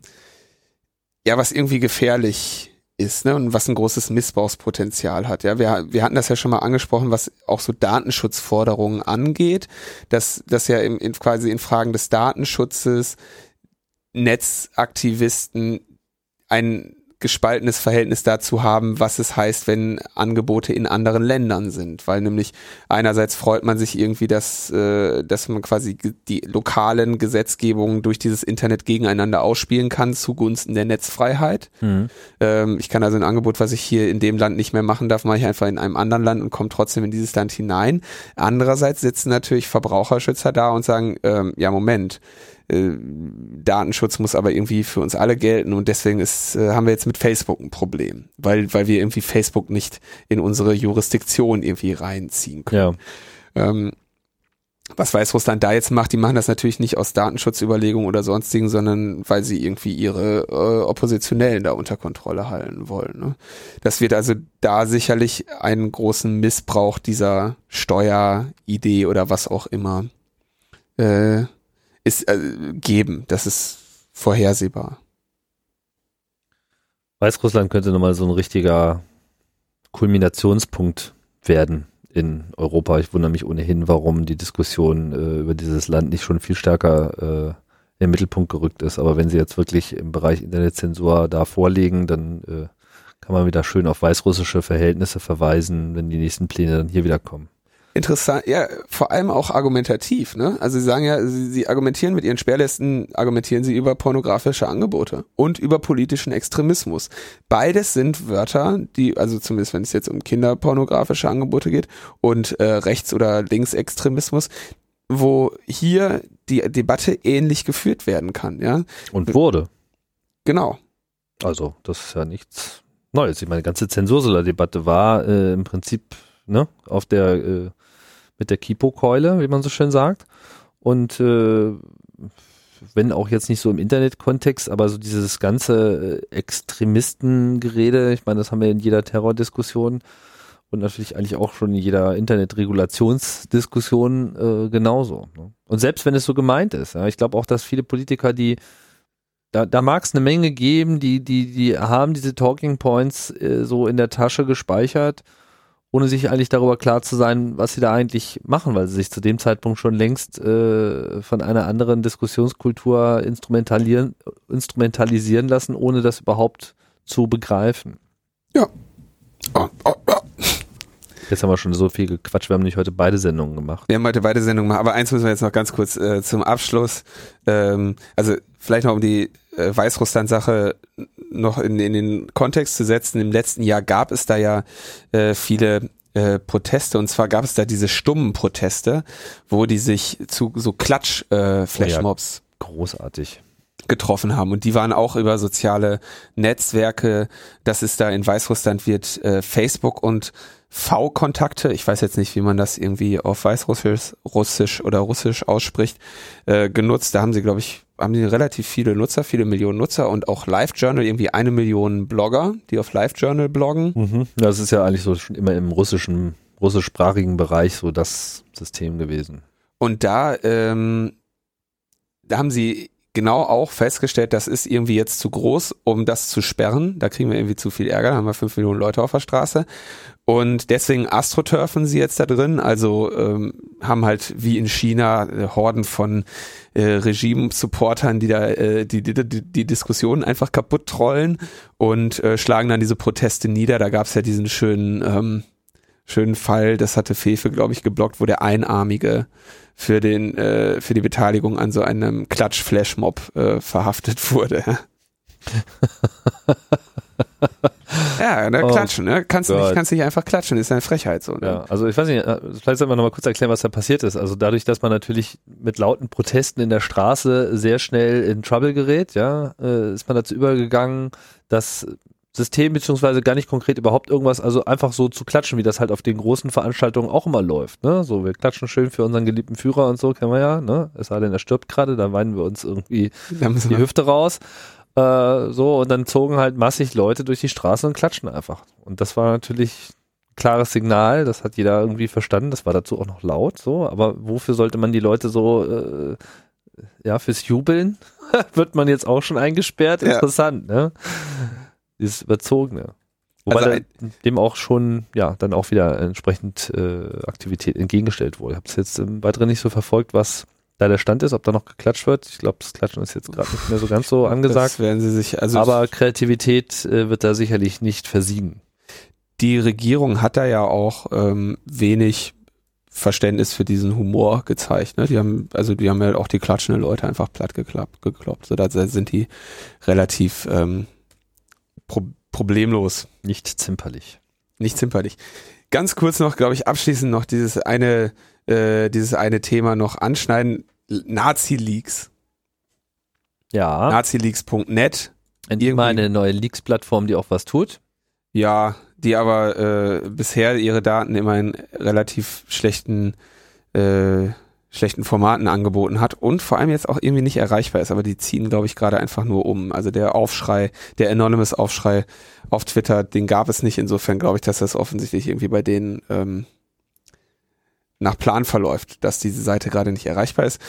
ja was irgendwie gefährlich ist, ne, und was ein großes Missbrauchspotenzial hat. Ja, wir, wir hatten das ja schon mal angesprochen, was auch so Datenschutzforderungen angeht, dass das ja im, in, quasi in Fragen des Datenschutzes Netzaktivisten ein gespaltenes Verhältnis dazu haben, was es heißt, wenn Angebote in anderen Ländern sind, weil nämlich einerseits freut man sich irgendwie, dass äh, dass man quasi die lokalen Gesetzgebungen durch dieses Internet gegeneinander ausspielen kann zugunsten der Netzfreiheit. Mhm. Ähm, ich kann also ein Angebot, was ich hier in dem Land nicht mehr machen darf, mache ich einfach in einem anderen Land und komme trotzdem in dieses Land hinein. Andererseits sitzen natürlich Verbraucherschützer da und sagen, ähm, ja Moment, äh, Datenschutz muss aber irgendwie für uns alle gelten und deswegen ist, äh, haben wir jetzt mit Facebook ein Problem, weil, weil wir irgendwie Facebook nicht in unsere Jurisdiktion irgendwie reinziehen können. Ja. Ähm, was Weißrussland da jetzt macht, die machen das natürlich nicht aus Datenschutzüberlegungen oder sonstigen, sondern weil sie irgendwie ihre äh, Oppositionellen da unter Kontrolle halten wollen. Ne? Das wird also da sicherlich einen großen Missbrauch dieser Steueridee oder was auch immer äh, ist, äh, geben. Das ist vorhersehbar. Weißrussland könnte nochmal so ein richtiger Kulminationspunkt werden in Europa. Ich wundere mich ohnehin, warum die Diskussion äh, über dieses Land nicht schon viel stärker äh, in den Mittelpunkt gerückt ist. Aber wenn sie jetzt wirklich im Bereich Internetzensur da vorlegen, dann äh, kann man wieder schön auf weißrussische Verhältnisse verweisen, wenn die nächsten Pläne dann hier wieder kommen interessant, ja, vor allem auch argumentativ, ne? Also sie sagen ja, sie, sie argumentieren mit ihren Sperrlisten, argumentieren sie über pornografische Angebote und über politischen Extremismus. Beides sind Wörter, die, also zumindest wenn es jetzt um kinderpornografische Angebote geht und äh, Rechts- oder Linksextremismus, wo hier die Debatte ähnlich geführt werden kann, ja. Und wurde. Genau. Also, das ist ja nichts Neues. Ich meine, die ganze Zensursolar-Debatte war äh, im Prinzip ne, auf der äh, mit der Kipo-Keule, wie man so schön sagt. Und äh, wenn auch jetzt nicht so im Internetkontext, aber so dieses ganze äh, Extremistengerede, ich meine, das haben wir in jeder Terrordiskussion und natürlich eigentlich auch schon in jeder Internetregulationsdiskussion äh, genauso. Ne? Und selbst wenn es so gemeint ist, ja, ich glaube auch, dass viele Politiker, die da, da mag es eine Menge geben, die, die, die haben diese Talking Points äh, so in der Tasche gespeichert, ohne sich eigentlich darüber klar zu sein, was sie da eigentlich machen, weil sie sich zu dem Zeitpunkt schon längst äh, von einer anderen Diskussionskultur instrumentalisieren, instrumentalisieren lassen, ohne das überhaupt zu begreifen. Ja. Oh, oh, oh. Jetzt haben wir schon so viel gequatscht, wir haben nicht heute beide Sendungen gemacht. Wir haben heute beide Sendungen gemacht, aber eins müssen wir jetzt noch ganz kurz äh, zum Abschluss. Ähm, also vielleicht noch um die äh, Weißrussland-Sache noch in, in den Kontext zu setzen. Im letzten Jahr gab es da ja äh, viele äh, Proteste und zwar gab es da diese stummen Proteste, wo die sich zu so Klatsch-Flashmobs äh, großartig getroffen haben und die waren auch über soziale Netzwerke. Das ist da in Weißrussland wird äh, Facebook und V-Kontakte, ich weiß jetzt nicht, wie man das irgendwie auf Weißrussisch Russisch oder Russisch ausspricht, äh, genutzt. Da haben sie, glaube ich, haben sie relativ viele Nutzer, viele Millionen Nutzer und auch LiveJournal, irgendwie eine Million Blogger, die auf LiveJournal bloggen. Mhm. Das ist ja eigentlich so schon immer im russischen, russischsprachigen Bereich so das System gewesen. Und da, ähm, da haben sie genau auch festgestellt, das ist irgendwie jetzt zu groß, um das zu sperren. Da kriegen wir irgendwie zu viel Ärger, da haben wir fünf Millionen Leute auf der Straße. Und deswegen astroturfen sie jetzt da drin, also ähm, haben halt wie in China äh, Horden von äh, Regime-Supportern, die da äh, die, die, die, die Diskussionen einfach kaputt trollen und äh, schlagen dann diese Proteste nieder. Da gab es ja diesen schönen, ähm, schönen Fall, das hatte Fefe, glaube ich, geblockt, wo der Einarmige für den äh, für die Beteiligung an so einem Klatsch-Flashmob äh, verhaftet wurde. ja, ne, oh klatschen, ne? Kannst du nicht, kannst nicht einfach klatschen, ist eine Frechheit so. Ne? Ja, also ich weiß nicht, äh, vielleicht sollten wir nochmal kurz erklären, was da passiert ist. Also dadurch, dass man natürlich mit lauten Protesten in der Straße sehr schnell in Trouble gerät, ja, äh, ist man dazu übergegangen, dass System beziehungsweise gar nicht konkret überhaupt irgendwas, also einfach so zu klatschen, wie das halt auf den großen Veranstaltungen auch immer läuft. Ne? So, wir klatschen schön für unseren geliebten Führer und so, kennen wir ja. Ne? Es sei denn, er stirbt gerade, dann weinen wir uns irgendwie die Hüfte raus. Äh, so, und dann zogen halt massig Leute durch die Straße und klatschen einfach. Und das war natürlich klares Signal, das hat jeder irgendwie verstanden, das war dazu auch noch laut, so, aber wofür sollte man die Leute so, äh, ja, fürs Jubeln wird man jetzt auch schon eingesperrt, interessant, ja. ne? dieses Überzogene. Wobei also dem auch schon, ja, dann auch wieder entsprechend äh, Aktivität entgegengestellt wurde. Ich habe es jetzt im Weiteren nicht so verfolgt, was da der Stand ist, ob da noch geklatscht wird. Ich glaube, das Klatschen ist jetzt gerade nicht mehr so ganz so angesagt. Das werden sie sich, also Aber Kreativität äh, wird da sicherlich nicht versiegen. Die Regierung hat da ja auch ähm, wenig Verständnis für diesen Humor gezeigt. Ne? Die haben, also die haben ja auch die klatschenden Leute einfach platt geklappt, gekloppt. So, da sind die relativ ähm, pro problemlos. Nicht zimperlich. Nicht zimperlich. Ganz kurz noch, glaube ich, abschließend noch dieses eine, äh, dieses eine Thema noch anschneiden. Nazi-Leaks. Ja. Nazileaks.net. Endlich mal eine neue Leaks-Plattform, die auch was tut. Ja, die aber äh, bisher ihre Daten immer in relativ schlechten äh, schlechten Formaten angeboten hat und vor allem jetzt auch irgendwie nicht erreichbar ist, aber die ziehen, glaube ich, gerade einfach nur um. Also der Aufschrei, der Anonymous Aufschrei auf Twitter, den gab es nicht. Insofern glaube ich, dass das offensichtlich irgendwie bei denen ähm, nach Plan verläuft, dass diese Seite gerade nicht erreichbar ist.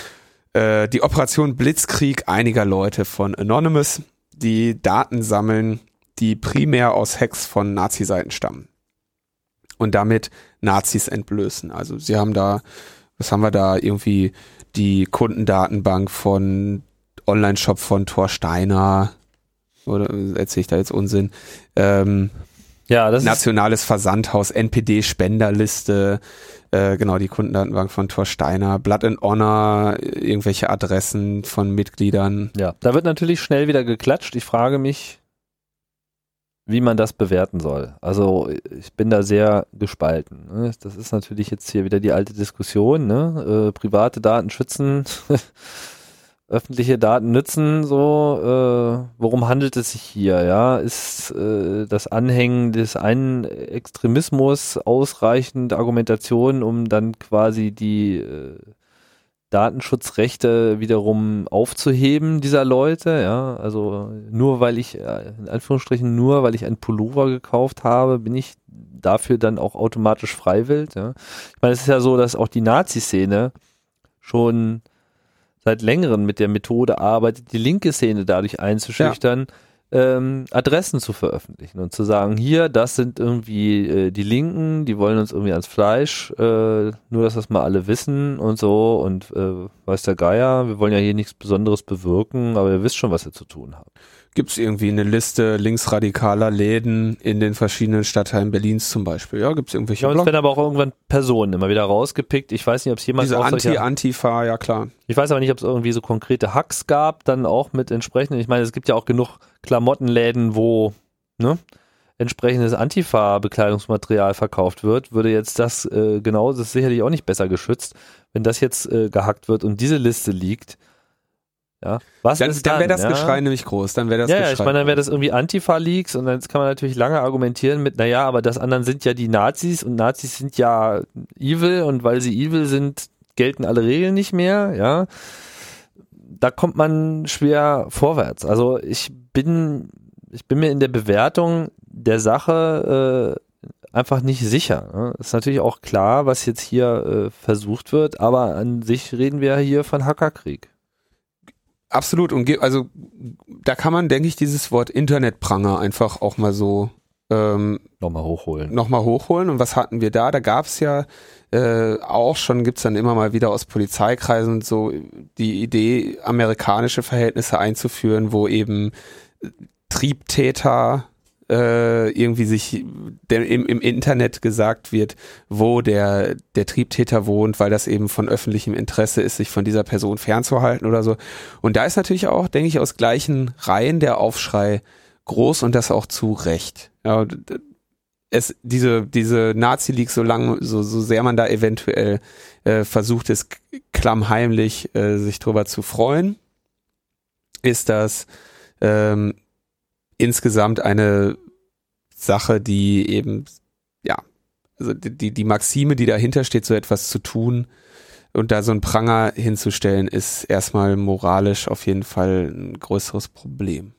Äh, die Operation Blitzkrieg einiger Leute von Anonymous, die Daten sammeln, die primär aus Hacks von Nazi-Seiten stammen und damit Nazis entblößen. Also sie haben da was haben wir da? Irgendwie die Kundendatenbank von Online-Shop von Thor Steiner. Oder erzähle ich da jetzt Unsinn? Ähm, ja, das Nationales Versandhaus, NPD-Spenderliste, äh, genau, die Kundendatenbank von Thor Steiner, Blood and Honor, irgendwelche Adressen von Mitgliedern. Ja, da wird natürlich schnell wieder geklatscht. Ich frage mich, wie man das bewerten soll. Also ich bin da sehr gespalten. Ne? Das ist natürlich jetzt hier wieder die alte Diskussion. Ne? Äh, private Daten schützen, öffentliche Daten nützen. So, äh, worum handelt es sich hier? Ja, ist äh, das Anhängen des einen Extremismus ausreichend Argumentation, um dann quasi die äh, Datenschutzrechte wiederum aufzuheben dieser Leute, ja, also nur weil ich, äh, in Anführungsstrichen, nur weil ich ein Pullover gekauft habe, bin ich dafür dann auch automatisch freiwillig, ja. Ich meine, es ist ja so, dass auch die Nazi-Szene schon seit längerem mit der Methode arbeitet, die linke Szene dadurch einzuschüchtern, ja ähm, Adressen zu veröffentlichen und zu sagen, hier, das sind irgendwie äh, die Linken, die wollen uns irgendwie ans Fleisch, äh, nur dass das mal alle wissen und so und äh, weiß der Geier, wir wollen ja hier nichts Besonderes bewirken, aber ihr wisst schon, was ihr zu tun habt. Gibt es irgendwie eine Liste linksradikaler Läden in den verschiedenen Stadtteilen Berlins zum Beispiel? Ja, gibt es irgendwelche? Ja, es werden aber auch irgendwann Personen immer wieder rausgepickt. Ich weiß nicht, ob es jemals Diese Anti-Antifa, ja klar. Ich weiß aber nicht, ob es irgendwie so konkrete Hacks gab, dann auch mit entsprechenden. Ich meine, es gibt ja auch genug Klamottenläden, wo ne, entsprechendes Antifa-Bekleidungsmaterial verkauft wird. Würde jetzt das äh, genau, das ist sicherlich auch nicht besser geschützt, wenn das jetzt äh, gehackt wird und diese Liste liegt ja. Was dann, dann, dann wäre das ja? Geschrei nämlich groß. Dann wäre das ja, Geschrei. Ja, ich meine, dann wäre das irgendwie Antifa-Leaks und dann kann man natürlich lange argumentieren mit, naja, aber das anderen sind ja die Nazis und Nazis sind ja evil und weil sie evil sind, gelten alle Regeln nicht mehr, ja. Da kommt man schwer vorwärts. Also ich bin, ich bin mir in der Bewertung der Sache äh, einfach nicht sicher. Ne? Ist natürlich auch klar, was jetzt hier äh, versucht wird, aber an sich reden wir hier von Hackerkrieg. Absolut. Und also da kann man, denke ich, dieses Wort Internetpranger einfach auch mal so ähm, nochmal hochholen. Nochmal hochholen. Und was hatten wir da? Da gab es ja äh, auch schon, gibt's dann immer mal wieder aus Polizeikreisen so die Idee, amerikanische Verhältnisse einzuführen, wo eben Triebtäter äh, irgendwie sich der, im, im Internet gesagt wird, wo der, der Triebtäter wohnt, weil das eben von öffentlichem Interesse ist, sich von dieser Person fernzuhalten oder so. Und da ist natürlich auch, denke ich, aus gleichen Reihen der Aufschrei groß und das auch zu Recht. Ja, es, diese, diese Nazi-League, so lang, so, so sehr man da eventuell äh, versucht ist, klammheimlich äh, sich drüber zu freuen, ist das ähm, insgesamt eine Sache, die eben, ja, also die, die Maxime, die dahinter steht, so etwas zu tun und da so ein Pranger hinzustellen, ist erstmal moralisch auf jeden Fall ein größeres Problem.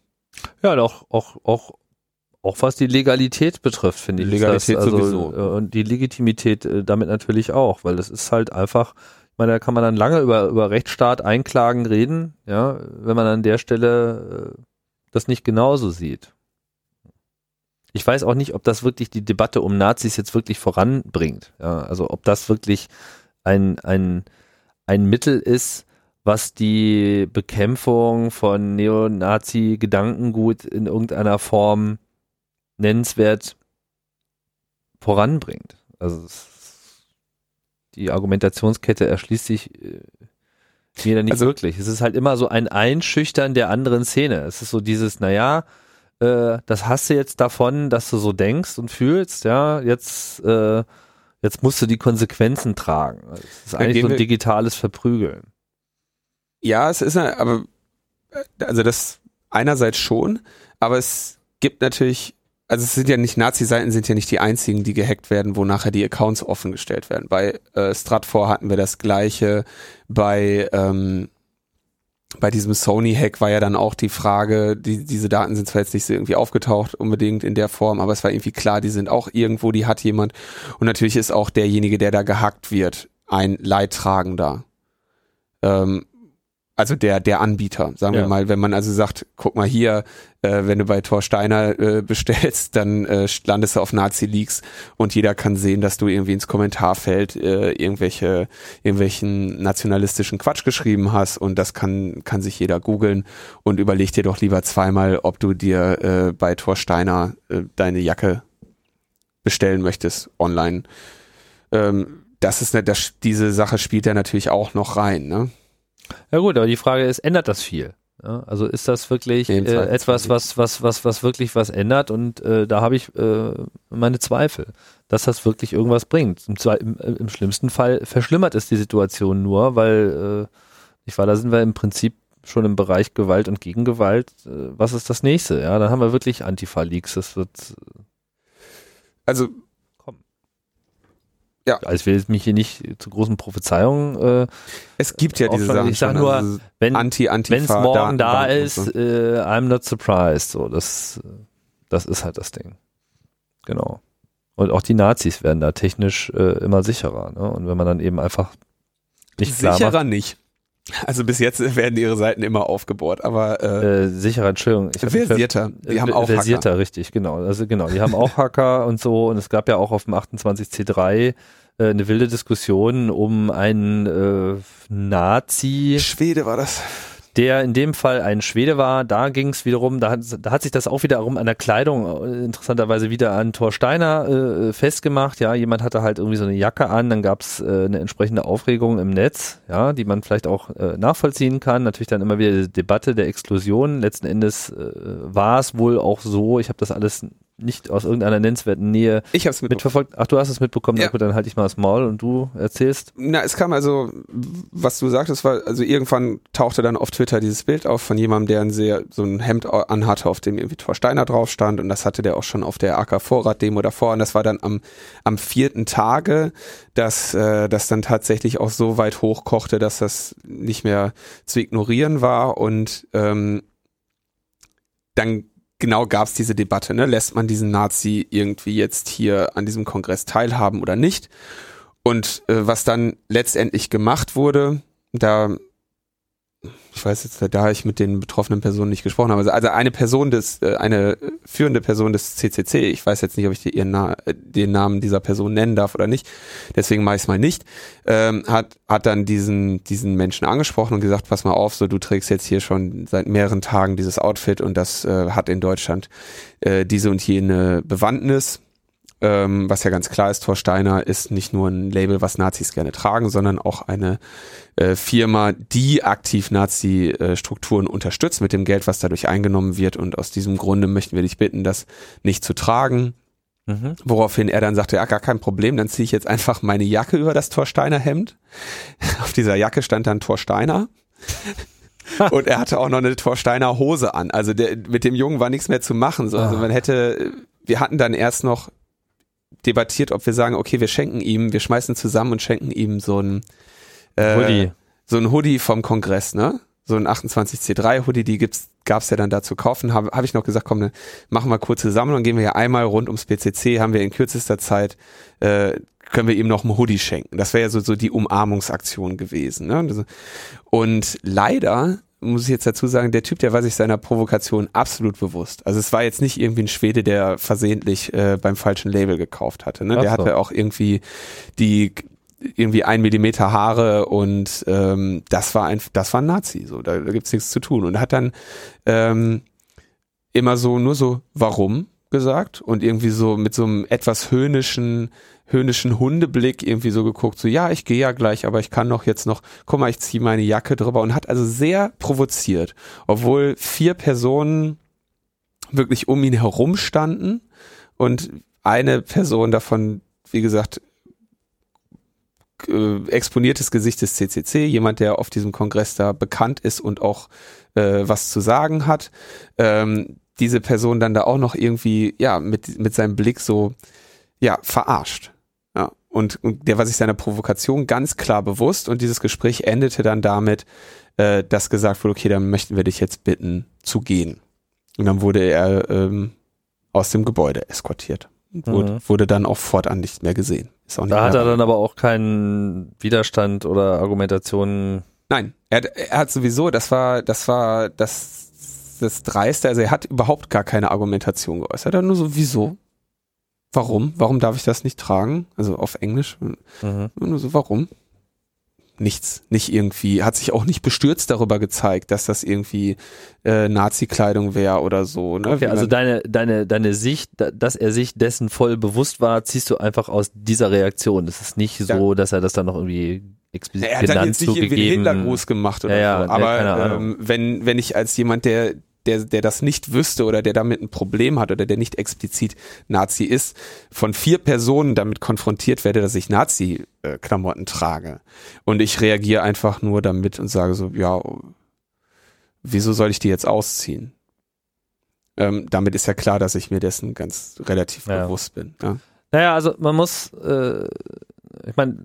Ja, und auch, auch, auch, auch was die Legalität betrifft, finde ich. Legalität das, also, sowieso. Äh, und die Legitimität äh, damit natürlich auch, weil das ist halt einfach, ich meine, da kann man dann lange über, über Rechtsstaat einklagen reden, ja, wenn man an der Stelle äh, das nicht genauso sieht. Ich weiß auch nicht, ob das wirklich die Debatte um Nazis jetzt wirklich voranbringt. Ja, also ob das wirklich ein, ein, ein Mittel ist, was die Bekämpfung von Neonazi-Gedankengut in irgendeiner Form nennenswert voranbringt. Also die Argumentationskette erschließt sich äh, mir da nicht also, wirklich. Es ist halt immer so ein Einschüchtern der anderen Szene. Es ist so dieses, naja, äh, das hast du jetzt davon, dass du so denkst und fühlst, ja, jetzt, äh, jetzt musst du die Konsequenzen tragen. Das ist eigentlich so ein digitales Verprügeln. Ja, es ist, aber, äh, also das einerseits schon, aber es gibt natürlich also es sind ja nicht Nazi-Seiten sind ja nicht die einzigen, die gehackt werden, wo nachher die Accounts offengestellt werden. Bei äh, Stratfor hatten wir das gleiche. Bei ähm, bei diesem Sony-Hack war ja dann auch die Frage, die, diese Daten sind zwar jetzt nicht so irgendwie aufgetaucht unbedingt in der Form, aber es war irgendwie klar, die sind auch irgendwo, die hat jemand. Und natürlich ist auch derjenige, der da gehackt wird, ein Leidtragender. Ähm, also der der Anbieter, sagen ja. wir mal, wenn man also sagt, guck mal hier, äh, wenn du bei Thor Steiner äh, bestellst, dann äh, landest du auf Nazi Leaks und jeder kann sehen, dass du irgendwie ins Kommentarfeld äh, irgendwelche irgendwelchen nationalistischen Quatsch geschrieben hast und das kann kann sich jeder googeln und überleg dir doch lieber zweimal, ob du dir äh, bei Thor Steiner äh, deine Jacke bestellen möchtest online. Ähm, das ist ne, das, diese Sache spielt da natürlich auch noch rein, ne? Ja gut, aber die Frage ist, ändert das viel? Ja, also ist das wirklich äh, etwas, was, was, was, was wirklich was ändert? Und äh, da habe ich äh, meine Zweifel, dass das wirklich irgendwas bringt. Im, im, Im, schlimmsten Fall verschlimmert es die Situation nur, weil äh, ich war, da sind wir im Prinzip schon im Bereich Gewalt und Gegengewalt. Äh, was ist das nächste? Ja, dann haben wir wirklich Antifa-Leaks. Das wird. Also ja. Also ich will mich hier nicht zu großen Prophezeiungen. Äh, es gibt ja diese Sachen. Ich sage nur, also wenn Anti es morgen da ist, so. äh, I'm not surprised. So, das, das ist halt das Ding. Genau. Und auch die Nazis werden da technisch äh, immer sicherer. Ne? Und wenn man dann eben einfach nicht sicherer macht, nicht. Also bis jetzt werden ihre Seiten immer aufgebohrt, aber äh, äh, sicherer, Entschuldigung. Ich versierter. Die haben auch versierter, Hacker. richtig, genau. Also genau, die haben auch Hacker und so. Und es gab ja auch auf dem 28C3 äh, eine wilde Diskussion um einen äh, Nazi. Schwede war das der in dem Fall ein Schwede war. Da ging es wiederum, da hat, da hat sich das auch wiederum an der Kleidung äh, interessanterweise wieder an Thor Steiner äh, festgemacht. Ja, jemand hatte halt irgendwie so eine Jacke an, dann gab es äh, eine entsprechende Aufregung im Netz, ja, die man vielleicht auch äh, nachvollziehen kann. Natürlich dann immer wieder die Debatte der Exklusion. Letzten Endes äh, war es wohl auch so, ich habe das alles nicht aus irgendeiner nennenswerten Nähe ich hab's mitverfolgt. Ach, du hast es mitbekommen, ja. dann halte ich mal das Maul und du erzählst. Na, es kam also, was du sagtest, war, also irgendwann tauchte dann auf Twitter dieses Bild auf von jemandem, der ein sehr, so ein Hemd anhatte, auf dem irgendwie Thor Steiner drauf stand und das hatte der auch schon auf der AK Vorrat Demo davor und das war dann am, am vierten Tage, dass, äh, das dann tatsächlich auch so weit hochkochte, dass das nicht mehr zu ignorieren war und, ähm, dann genau gab es diese Debatte, ne? lässt man diesen Nazi irgendwie jetzt hier an diesem Kongress teilhaben oder nicht? Und äh, was dann letztendlich gemacht wurde, da ich weiß jetzt, da ich mit den betroffenen Personen nicht gesprochen habe, also eine Person des, äh, eine führende Person des CCC, ich weiß jetzt nicht, ob ich ihren Na den Namen dieser Person nennen darf oder nicht, deswegen mache ich es mal nicht, ähm, hat, hat dann diesen, diesen Menschen angesprochen und gesagt, pass mal auf, so du trägst jetzt hier schon seit mehreren Tagen dieses Outfit und das äh, hat in Deutschland äh, diese und jene Bewandtnis ähm, was ja ganz klar ist, Thor Steiner ist nicht nur ein Label, was Nazis gerne tragen, sondern auch eine äh, Firma, die aktiv Nazi-Strukturen unterstützt mit dem Geld, was dadurch eingenommen wird. Und aus diesem Grunde möchten wir dich bitten, das nicht zu tragen. Mhm. Woraufhin er dann sagte, ja, gar kein Problem, dann ziehe ich jetzt einfach meine Jacke über das Thorsteiner Hemd. Auf dieser Jacke stand dann Thorsteiner. und er hatte auch noch eine Thorsteiner Hose an. Also der, mit dem Jungen war nichts mehr zu machen. So. Also ah. man hätte, wir hatten dann erst noch debattiert, ob wir sagen, okay, wir schenken ihm, wir schmeißen zusammen und schenken ihm so ein äh, Hoodie. So ein Hoodie vom Kongress, ne? So ein 28C3 Hoodie, die gibt's gab's ja dann da zu kaufen. Habe hab ich noch gesagt, komm, ne, machen wir kurze Sammlung, gehen wir ja einmal rund ums PCC, haben wir in kürzester Zeit äh, können wir ihm noch ein Hoodie schenken. Das wäre ja so, so die Umarmungsaktion gewesen. Ne? Und leider muss ich jetzt dazu sagen, der Typ, der war sich seiner Provokation absolut bewusst. Also es war jetzt nicht irgendwie ein Schwede, der versehentlich äh, beim falschen Label gekauft hatte. Ne? Der so. hatte auch irgendwie die irgendwie ein Millimeter Haare und ähm, das war ein, das war ein Nazi. So, da, da gibt's nichts zu tun. Und hat dann ähm, immer so nur so, warum gesagt und irgendwie so mit so einem etwas höhnischen höhnischen Hundeblick irgendwie so geguckt, so ja, ich gehe ja gleich, aber ich kann doch jetzt noch, guck mal, ich ziehe meine Jacke drüber und hat also sehr provoziert, obwohl vier Personen wirklich um ihn herum standen und eine Person davon, wie gesagt, äh, exponiertes Gesicht des CCC, jemand, der auf diesem Kongress da bekannt ist und auch äh, was zu sagen hat. Ähm, diese Person dann da auch noch irgendwie, ja, mit, mit seinem Blick so, ja, verarscht. Und, und der war sich seiner Provokation ganz klar bewusst und dieses Gespräch endete dann damit, äh, dass gesagt wurde, okay, dann möchten wir dich jetzt bitten zu gehen. Und dann wurde er ähm, aus dem Gebäude eskortiert. Und wurde, mhm. wurde dann auch fortan nicht mehr gesehen. da hat er dann aber auch keinen Widerstand oder Argumentationen. Nein, er, er hat sowieso, das war, das war das, das Dreiste, also er hat überhaupt gar keine Argumentation geäußert. Er hat nur so, wieso? Warum? Warum darf ich das nicht tragen? Also auf Englisch. Mhm. Nur so, warum? Nichts. Nicht irgendwie, hat sich auch nicht bestürzt darüber gezeigt, dass das irgendwie äh, Nazi-Kleidung wäre oder so. Ne? Okay, also deine, deine, deine Sicht, dass er sich dessen voll bewusst war, ziehst du einfach aus dieser Reaktion. Das ist nicht so, ja. dass er das dann noch irgendwie explizit er hat dann jetzt nicht irgendwie einen Hitlergruß gemacht oder ja, ja, so. Aber ähm, wenn, wenn ich als jemand, der der, der das nicht wüsste oder der damit ein Problem hat oder der nicht explizit Nazi ist, von vier Personen damit konfrontiert werde, dass ich Nazi-Klamotten trage. Und ich reagiere einfach nur damit und sage so, ja, wieso soll ich die jetzt ausziehen? Ähm, damit ist ja klar, dass ich mir dessen ganz relativ ja. bewusst bin. Ja. Naja, also man muss äh, ich meine,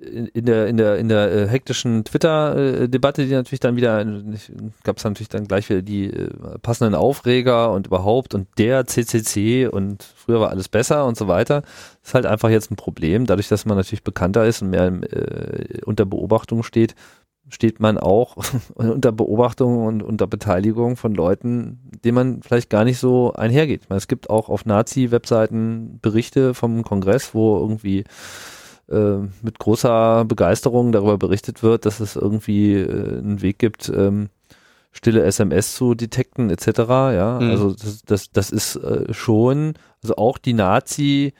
in der in der in der äh, hektischen Twitter-Debatte, die natürlich dann wieder gab es natürlich dann gleich wieder die äh, passenden Aufreger und überhaupt und der CCC und früher war alles besser und so weiter. ist halt einfach jetzt ein Problem, dadurch, dass man natürlich bekannter ist und mehr äh, unter Beobachtung steht, steht man auch unter Beobachtung und unter Beteiligung von Leuten, denen man vielleicht gar nicht so einhergeht. Meine, es gibt auch auf Nazi-Webseiten Berichte vom Kongress, wo irgendwie äh, mit großer Begeisterung darüber berichtet wird, dass es irgendwie äh, einen Weg gibt, ähm, stille SMS zu detekten etc. Ja, mhm. also das, das, das ist äh, schon, also auch die Nazi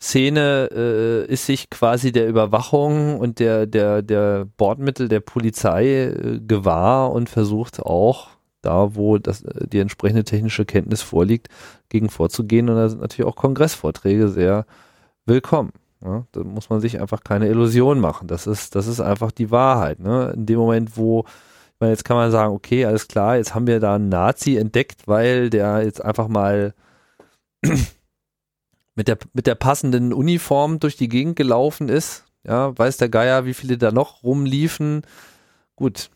Szene äh, ist sich quasi der Überwachung und der der der Bordmittel der Polizei äh, gewahr und versucht auch da, wo das, äh, die entsprechende technische Kenntnis vorliegt, gegen vorzugehen. Und da sind natürlich auch Kongressvorträge sehr willkommen. Ja, da muss man sich einfach keine Illusion machen. Das ist, das ist einfach die Wahrheit. Ne? In dem Moment, wo, meine, jetzt kann man sagen, okay, alles klar, jetzt haben wir da einen Nazi entdeckt, weil der jetzt einfach mal mit der, mit der passenden Uniform durch die Gegend gelaufen ist. Ja, weiß der Geier, wie viele da noch rumliefen. Gut.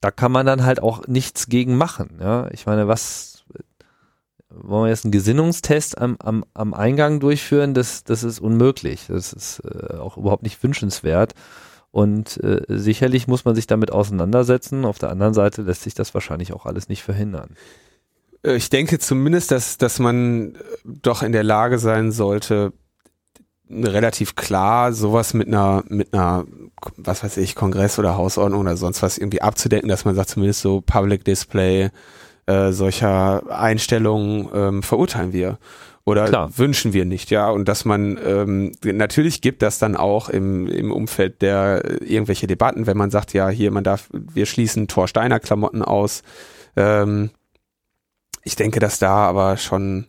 Da kann man dann halt auch nichts gegen machen. Ja, ich meine, was, wollen wir jetzt einen Gesinnungstest am, am, am Eingang durchführen, das, das ist unmöglich. Das ist äh, auch überhaupt nicht wünschenswert. Und äh, sicherlich muss man sich damit auseinandersetzen. Auf der anderen Seite lässt sich das wahrscheinlich auch alles nicht verhindern. Äh, ich denke zumindest, dass, dass man äh, doch in der Lage sein sollte, relativ klar sowas mit einer, mit einer, was weiß ich, Kongress oder Hausordnung oder sonst was irgendwie abzudecken, dass man sagt, zumindest so Public Display, äh, solcher Einstellungen ähm, verurteilen wir oder Klar. wünschen wir nicht, ja. Und dass man ähm, natürlich gibt das dann auch im, im Umfeld der äh, irgendwelche Debatten, wenn man sagt, ja, hier, man darf, wir schließen Thorsteiner Klamotten aus. Ähm, ich denke, dass da aber schon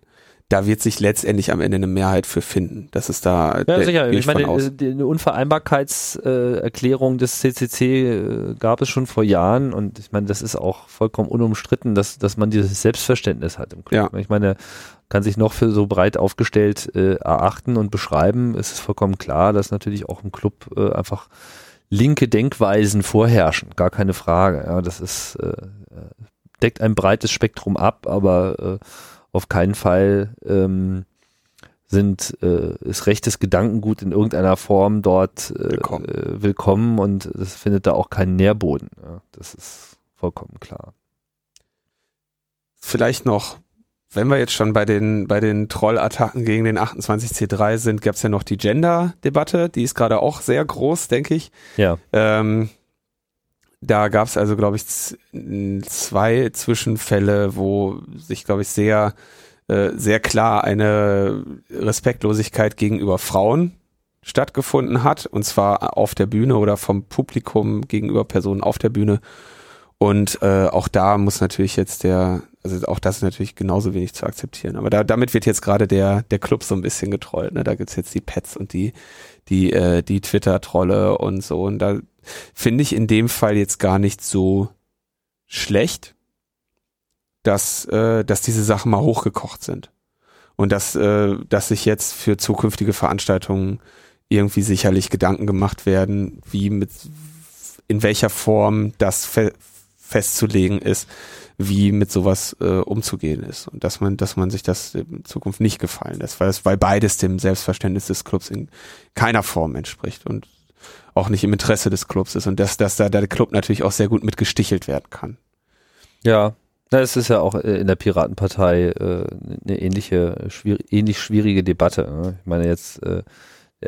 da wird sich letztendlich am Ende eine Mehrheit für finden. Das ist da. Ja, sicher. Ich meine, eine Unvereinbarkeitserklärung des CCC äh, gab es schon vor Jahren und ich meine, das ist auch vollkommen unumstritten, dass, dass man dieses Selbstverständnis hat im Club. Ja. Ich meine, kann sich noch für so breit aufgestellt äh, erachten und beschreiben. Es ist vollkommen klar, dass natürlich auch im Club äh, einfach linke Denkweisen vorherrschen. Gar keine Frage. Ja, das ist, äh, äh deckt ein breites Spektrum ab, aber äh, auf keinen Fall ähm, sind äh, ist rechtes Gedankengut in irgendeiner Form dort äh, willkommen. Äh, willkommen und es findet da auch keinen Nährboden. Ja, das ist vollkommen klar. Vielleicht noch, wenn wir jetzt schon bei den bei den Trollattacken gegen den 28C3 sind, gab es ja noch die Gender-Debatte, die ist gerade auch sehr groß, denke ich. Ja. Ähm, da gab es also, glaube ich, zwei Zwischenfälle, wo sich, glaube ich, sehr, äh, sehr klar eine Respektlosigkeit gegenüber Frauen stattgefunden hat, und zwar auf der Bühne oder vom Publikum gegenüber Personen auf der Bühne. Und äh, auch da muss natürlich jetzt der, also auch das ist natürlich genauso wenig zu akzeptieren. Aber da, damit wird jetzt gerade der, der Club so ein bisschen getrollt. Ne? Da gibt's jetzt die Pets und die, die, äh, die Twitter-Trolle und so. Und da finde ich in dem Fall jetzt gar nicht so schlecht, dass, äh, dass diese Sachen mal hochgekocht sind. Und dass, äh, dass sich jetzt für zukünftige Veranstaltungen irgendwie sicherlich Gedanken gemacht werden, wie mit, in welcher Form das festzulegen ist, wie mit sowas äh, umzugehen ist. Und dass man, dass man sich das in Zukunft nicht gefallen lässt, weil es, weil beides dem Selbstverständnis des Clubs in keiner Form entspricht. Und auch nicht im Interesse des Clubs ist und dass, dass da der Club natürlich auch sehr gut mitgestichelt werden kann. Ja, es ist ja auch äh, in der Piratenpartei äh, eine ähnliche, schwierig, ähnlich schwierige Debatte. Ne? Ich meine jetzt äh,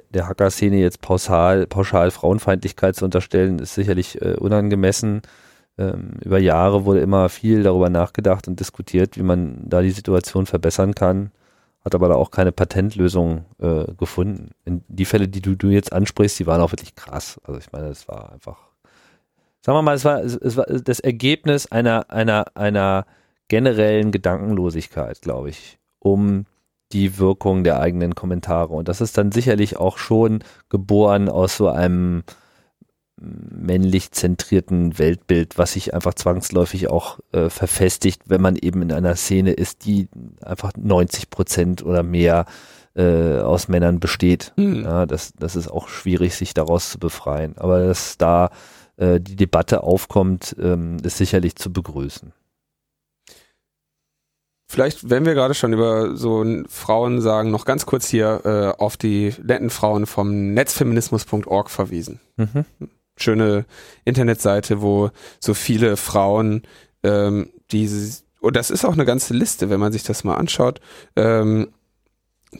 der Hacker-Szene jetzt pauschal, pauschal Frauenfeindlichkeit zu unterstellen, ist sicherlich äh, unangemessen. Ähm, über Jahre wurde immer viel darüber nachgedacht und diskutiert, wie man da die Situation verbessern kann hat aber da auch keine Patentlösung äh, gefunden. In die Fälle, die du, du jetzt ansprichst, die waren auch wirklich krass. Also ich meine, es war einfach, sagen wir mal, es war, es war das Ergebnis einer, einer, einer generellen Gedankenlosigkeit, glaube ich, um die Wirkung der eigenen Kommentare. Und das ist dann sicherlich auch schon geboren aus so einem männlich zentrierten Weltbild, was sich einfach zwangsläufig auch äh, verfestigt, wenn man eben in einer Szene ist, die einfach 90 Prozent oder mehr äh, aus Männern besteht. Hm. Ja, das, das ist auch schwierig, sich daraus zu befreien. Aber dass da äh, die Debatte aufkommt, ähm, ist sicherlich zu begrüßen. Vielleicht, wenn wir gerade schon über so Frauen sagen, noch ganz kurz hier äh, auf die netten Frauen vom netzfeminismus.org verwiesen. Mhm. Schöne Internetseite, wo so viele Frauen, ähm, die, und das ist auch eine ganze Liste, wenn man sich das mal anschaut, ähm,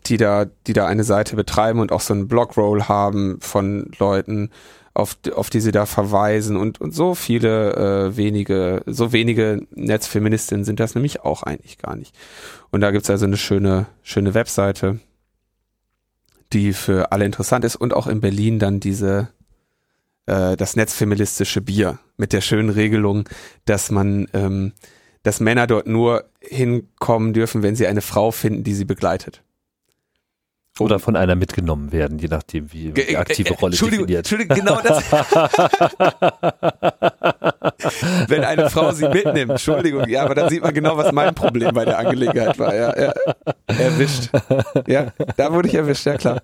die da, die da eine Seite betreiben und auch so einen Blogroll haben von Leuten, auf, auf die sie da verweisen und, und so viele äh, wenige, so wenige Netzfeministinnen sind das nämlich auch eigentlich gar nicht. Und da gibt's also eine schöne, schöne Webseite, die für alle interessant ist und auch in Berlin dann diese äh, das netzfeministische Bier mit der schönen Regelung, dass man ähm, dass Männer dort nur hinkommen dürfen, wenn sie eine Frau finden, die sie begleitet. Oder von einer mitgenommen werden, je nachdem, wie die aktive Rolle Entschuldigung, definiert. Entschuldigung, genau das. Wenn eine Frau sie mitnimmt, Entschuldigung, ja, aber dann sieht man genau, was mein Problem bei der Angelegenheit war. Ja, ja, erwischt. Ja, da wurde ich erwischt, ja klar.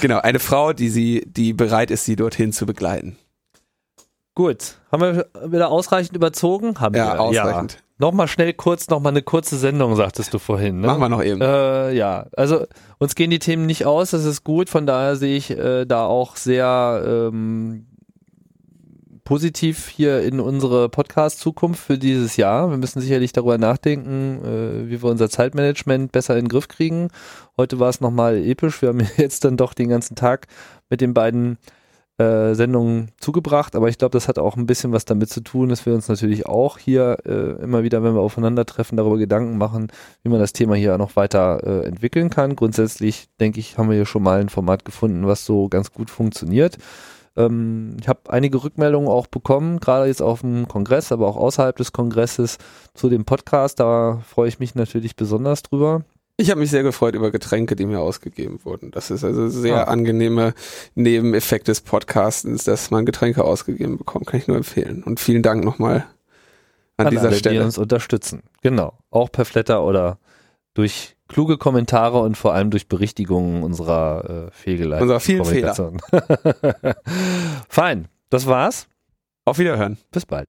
Genau, eine Frau, die sie, die bereit ist, sie dorthin zu begleiten. Gut, haben wir wieder ausreichend überzogen? Haben Ja, wir. ausreichend. Ja. Nochmal schnell kurz, nochmal eine kurze Sendung, sagtest du vorhin. Ne? Machen wir noch eben. Äh, ja, also uns gehen die Themen nicht aus, das ist gut, von daher sehe ich äh, da auch sehr ähm, positiv hier in unsere Podcast-Zukunft für dieses Jahr. Wir müssen sicherlich darüber nachdenken, äh, wie wir unser Zeitmanagement besser in den Griff kriegen. Heute war es nochmal episch, wir haben jetzt dann doch den ganzen Tag mit den beiden äh, Sendungen zugebracht, aber ich glaube, das hat auch ein bisschen was damit zu tun, dass wir uns natürlich auch hier äh, immer wieder, wenn wir aufeinandertreffen, darüber Gedanken machen, wie man das Thema hier noch weiter äh, entwickeln kann. Grundsätzlich, denke ich, haben wir hier schon mal ein Format gefunden, was so ganz gut funktioniert. Ähm, ich habe einige Rückmeldungen auch bekommen, gerade jetzt auf dem Kongress, aber auch außerhalb des Kongresses zu dem Podcast. Da freue ich mich natürlich besonders drüber. Ich habe mich sehr gefreut über Getränke, die mir ausgegeben wurden. Das ist also sehr Ah. angenehme Nebeneffekt des Podcastens, dass man Getränke ausgegeben bekommt. Kann ich nur empfehlen. Und vielen Dank nochmal an, dieser alle, die Stelle. uns unterstützen. Genau. Auch per Flatter oder durch kluge Kommentare und vor allem durch Berichtigungen unserer äh, fehlgeleiteten Unserer vielen Fehler. Fein. Das war's. Auf Wiederhören. Bis bald.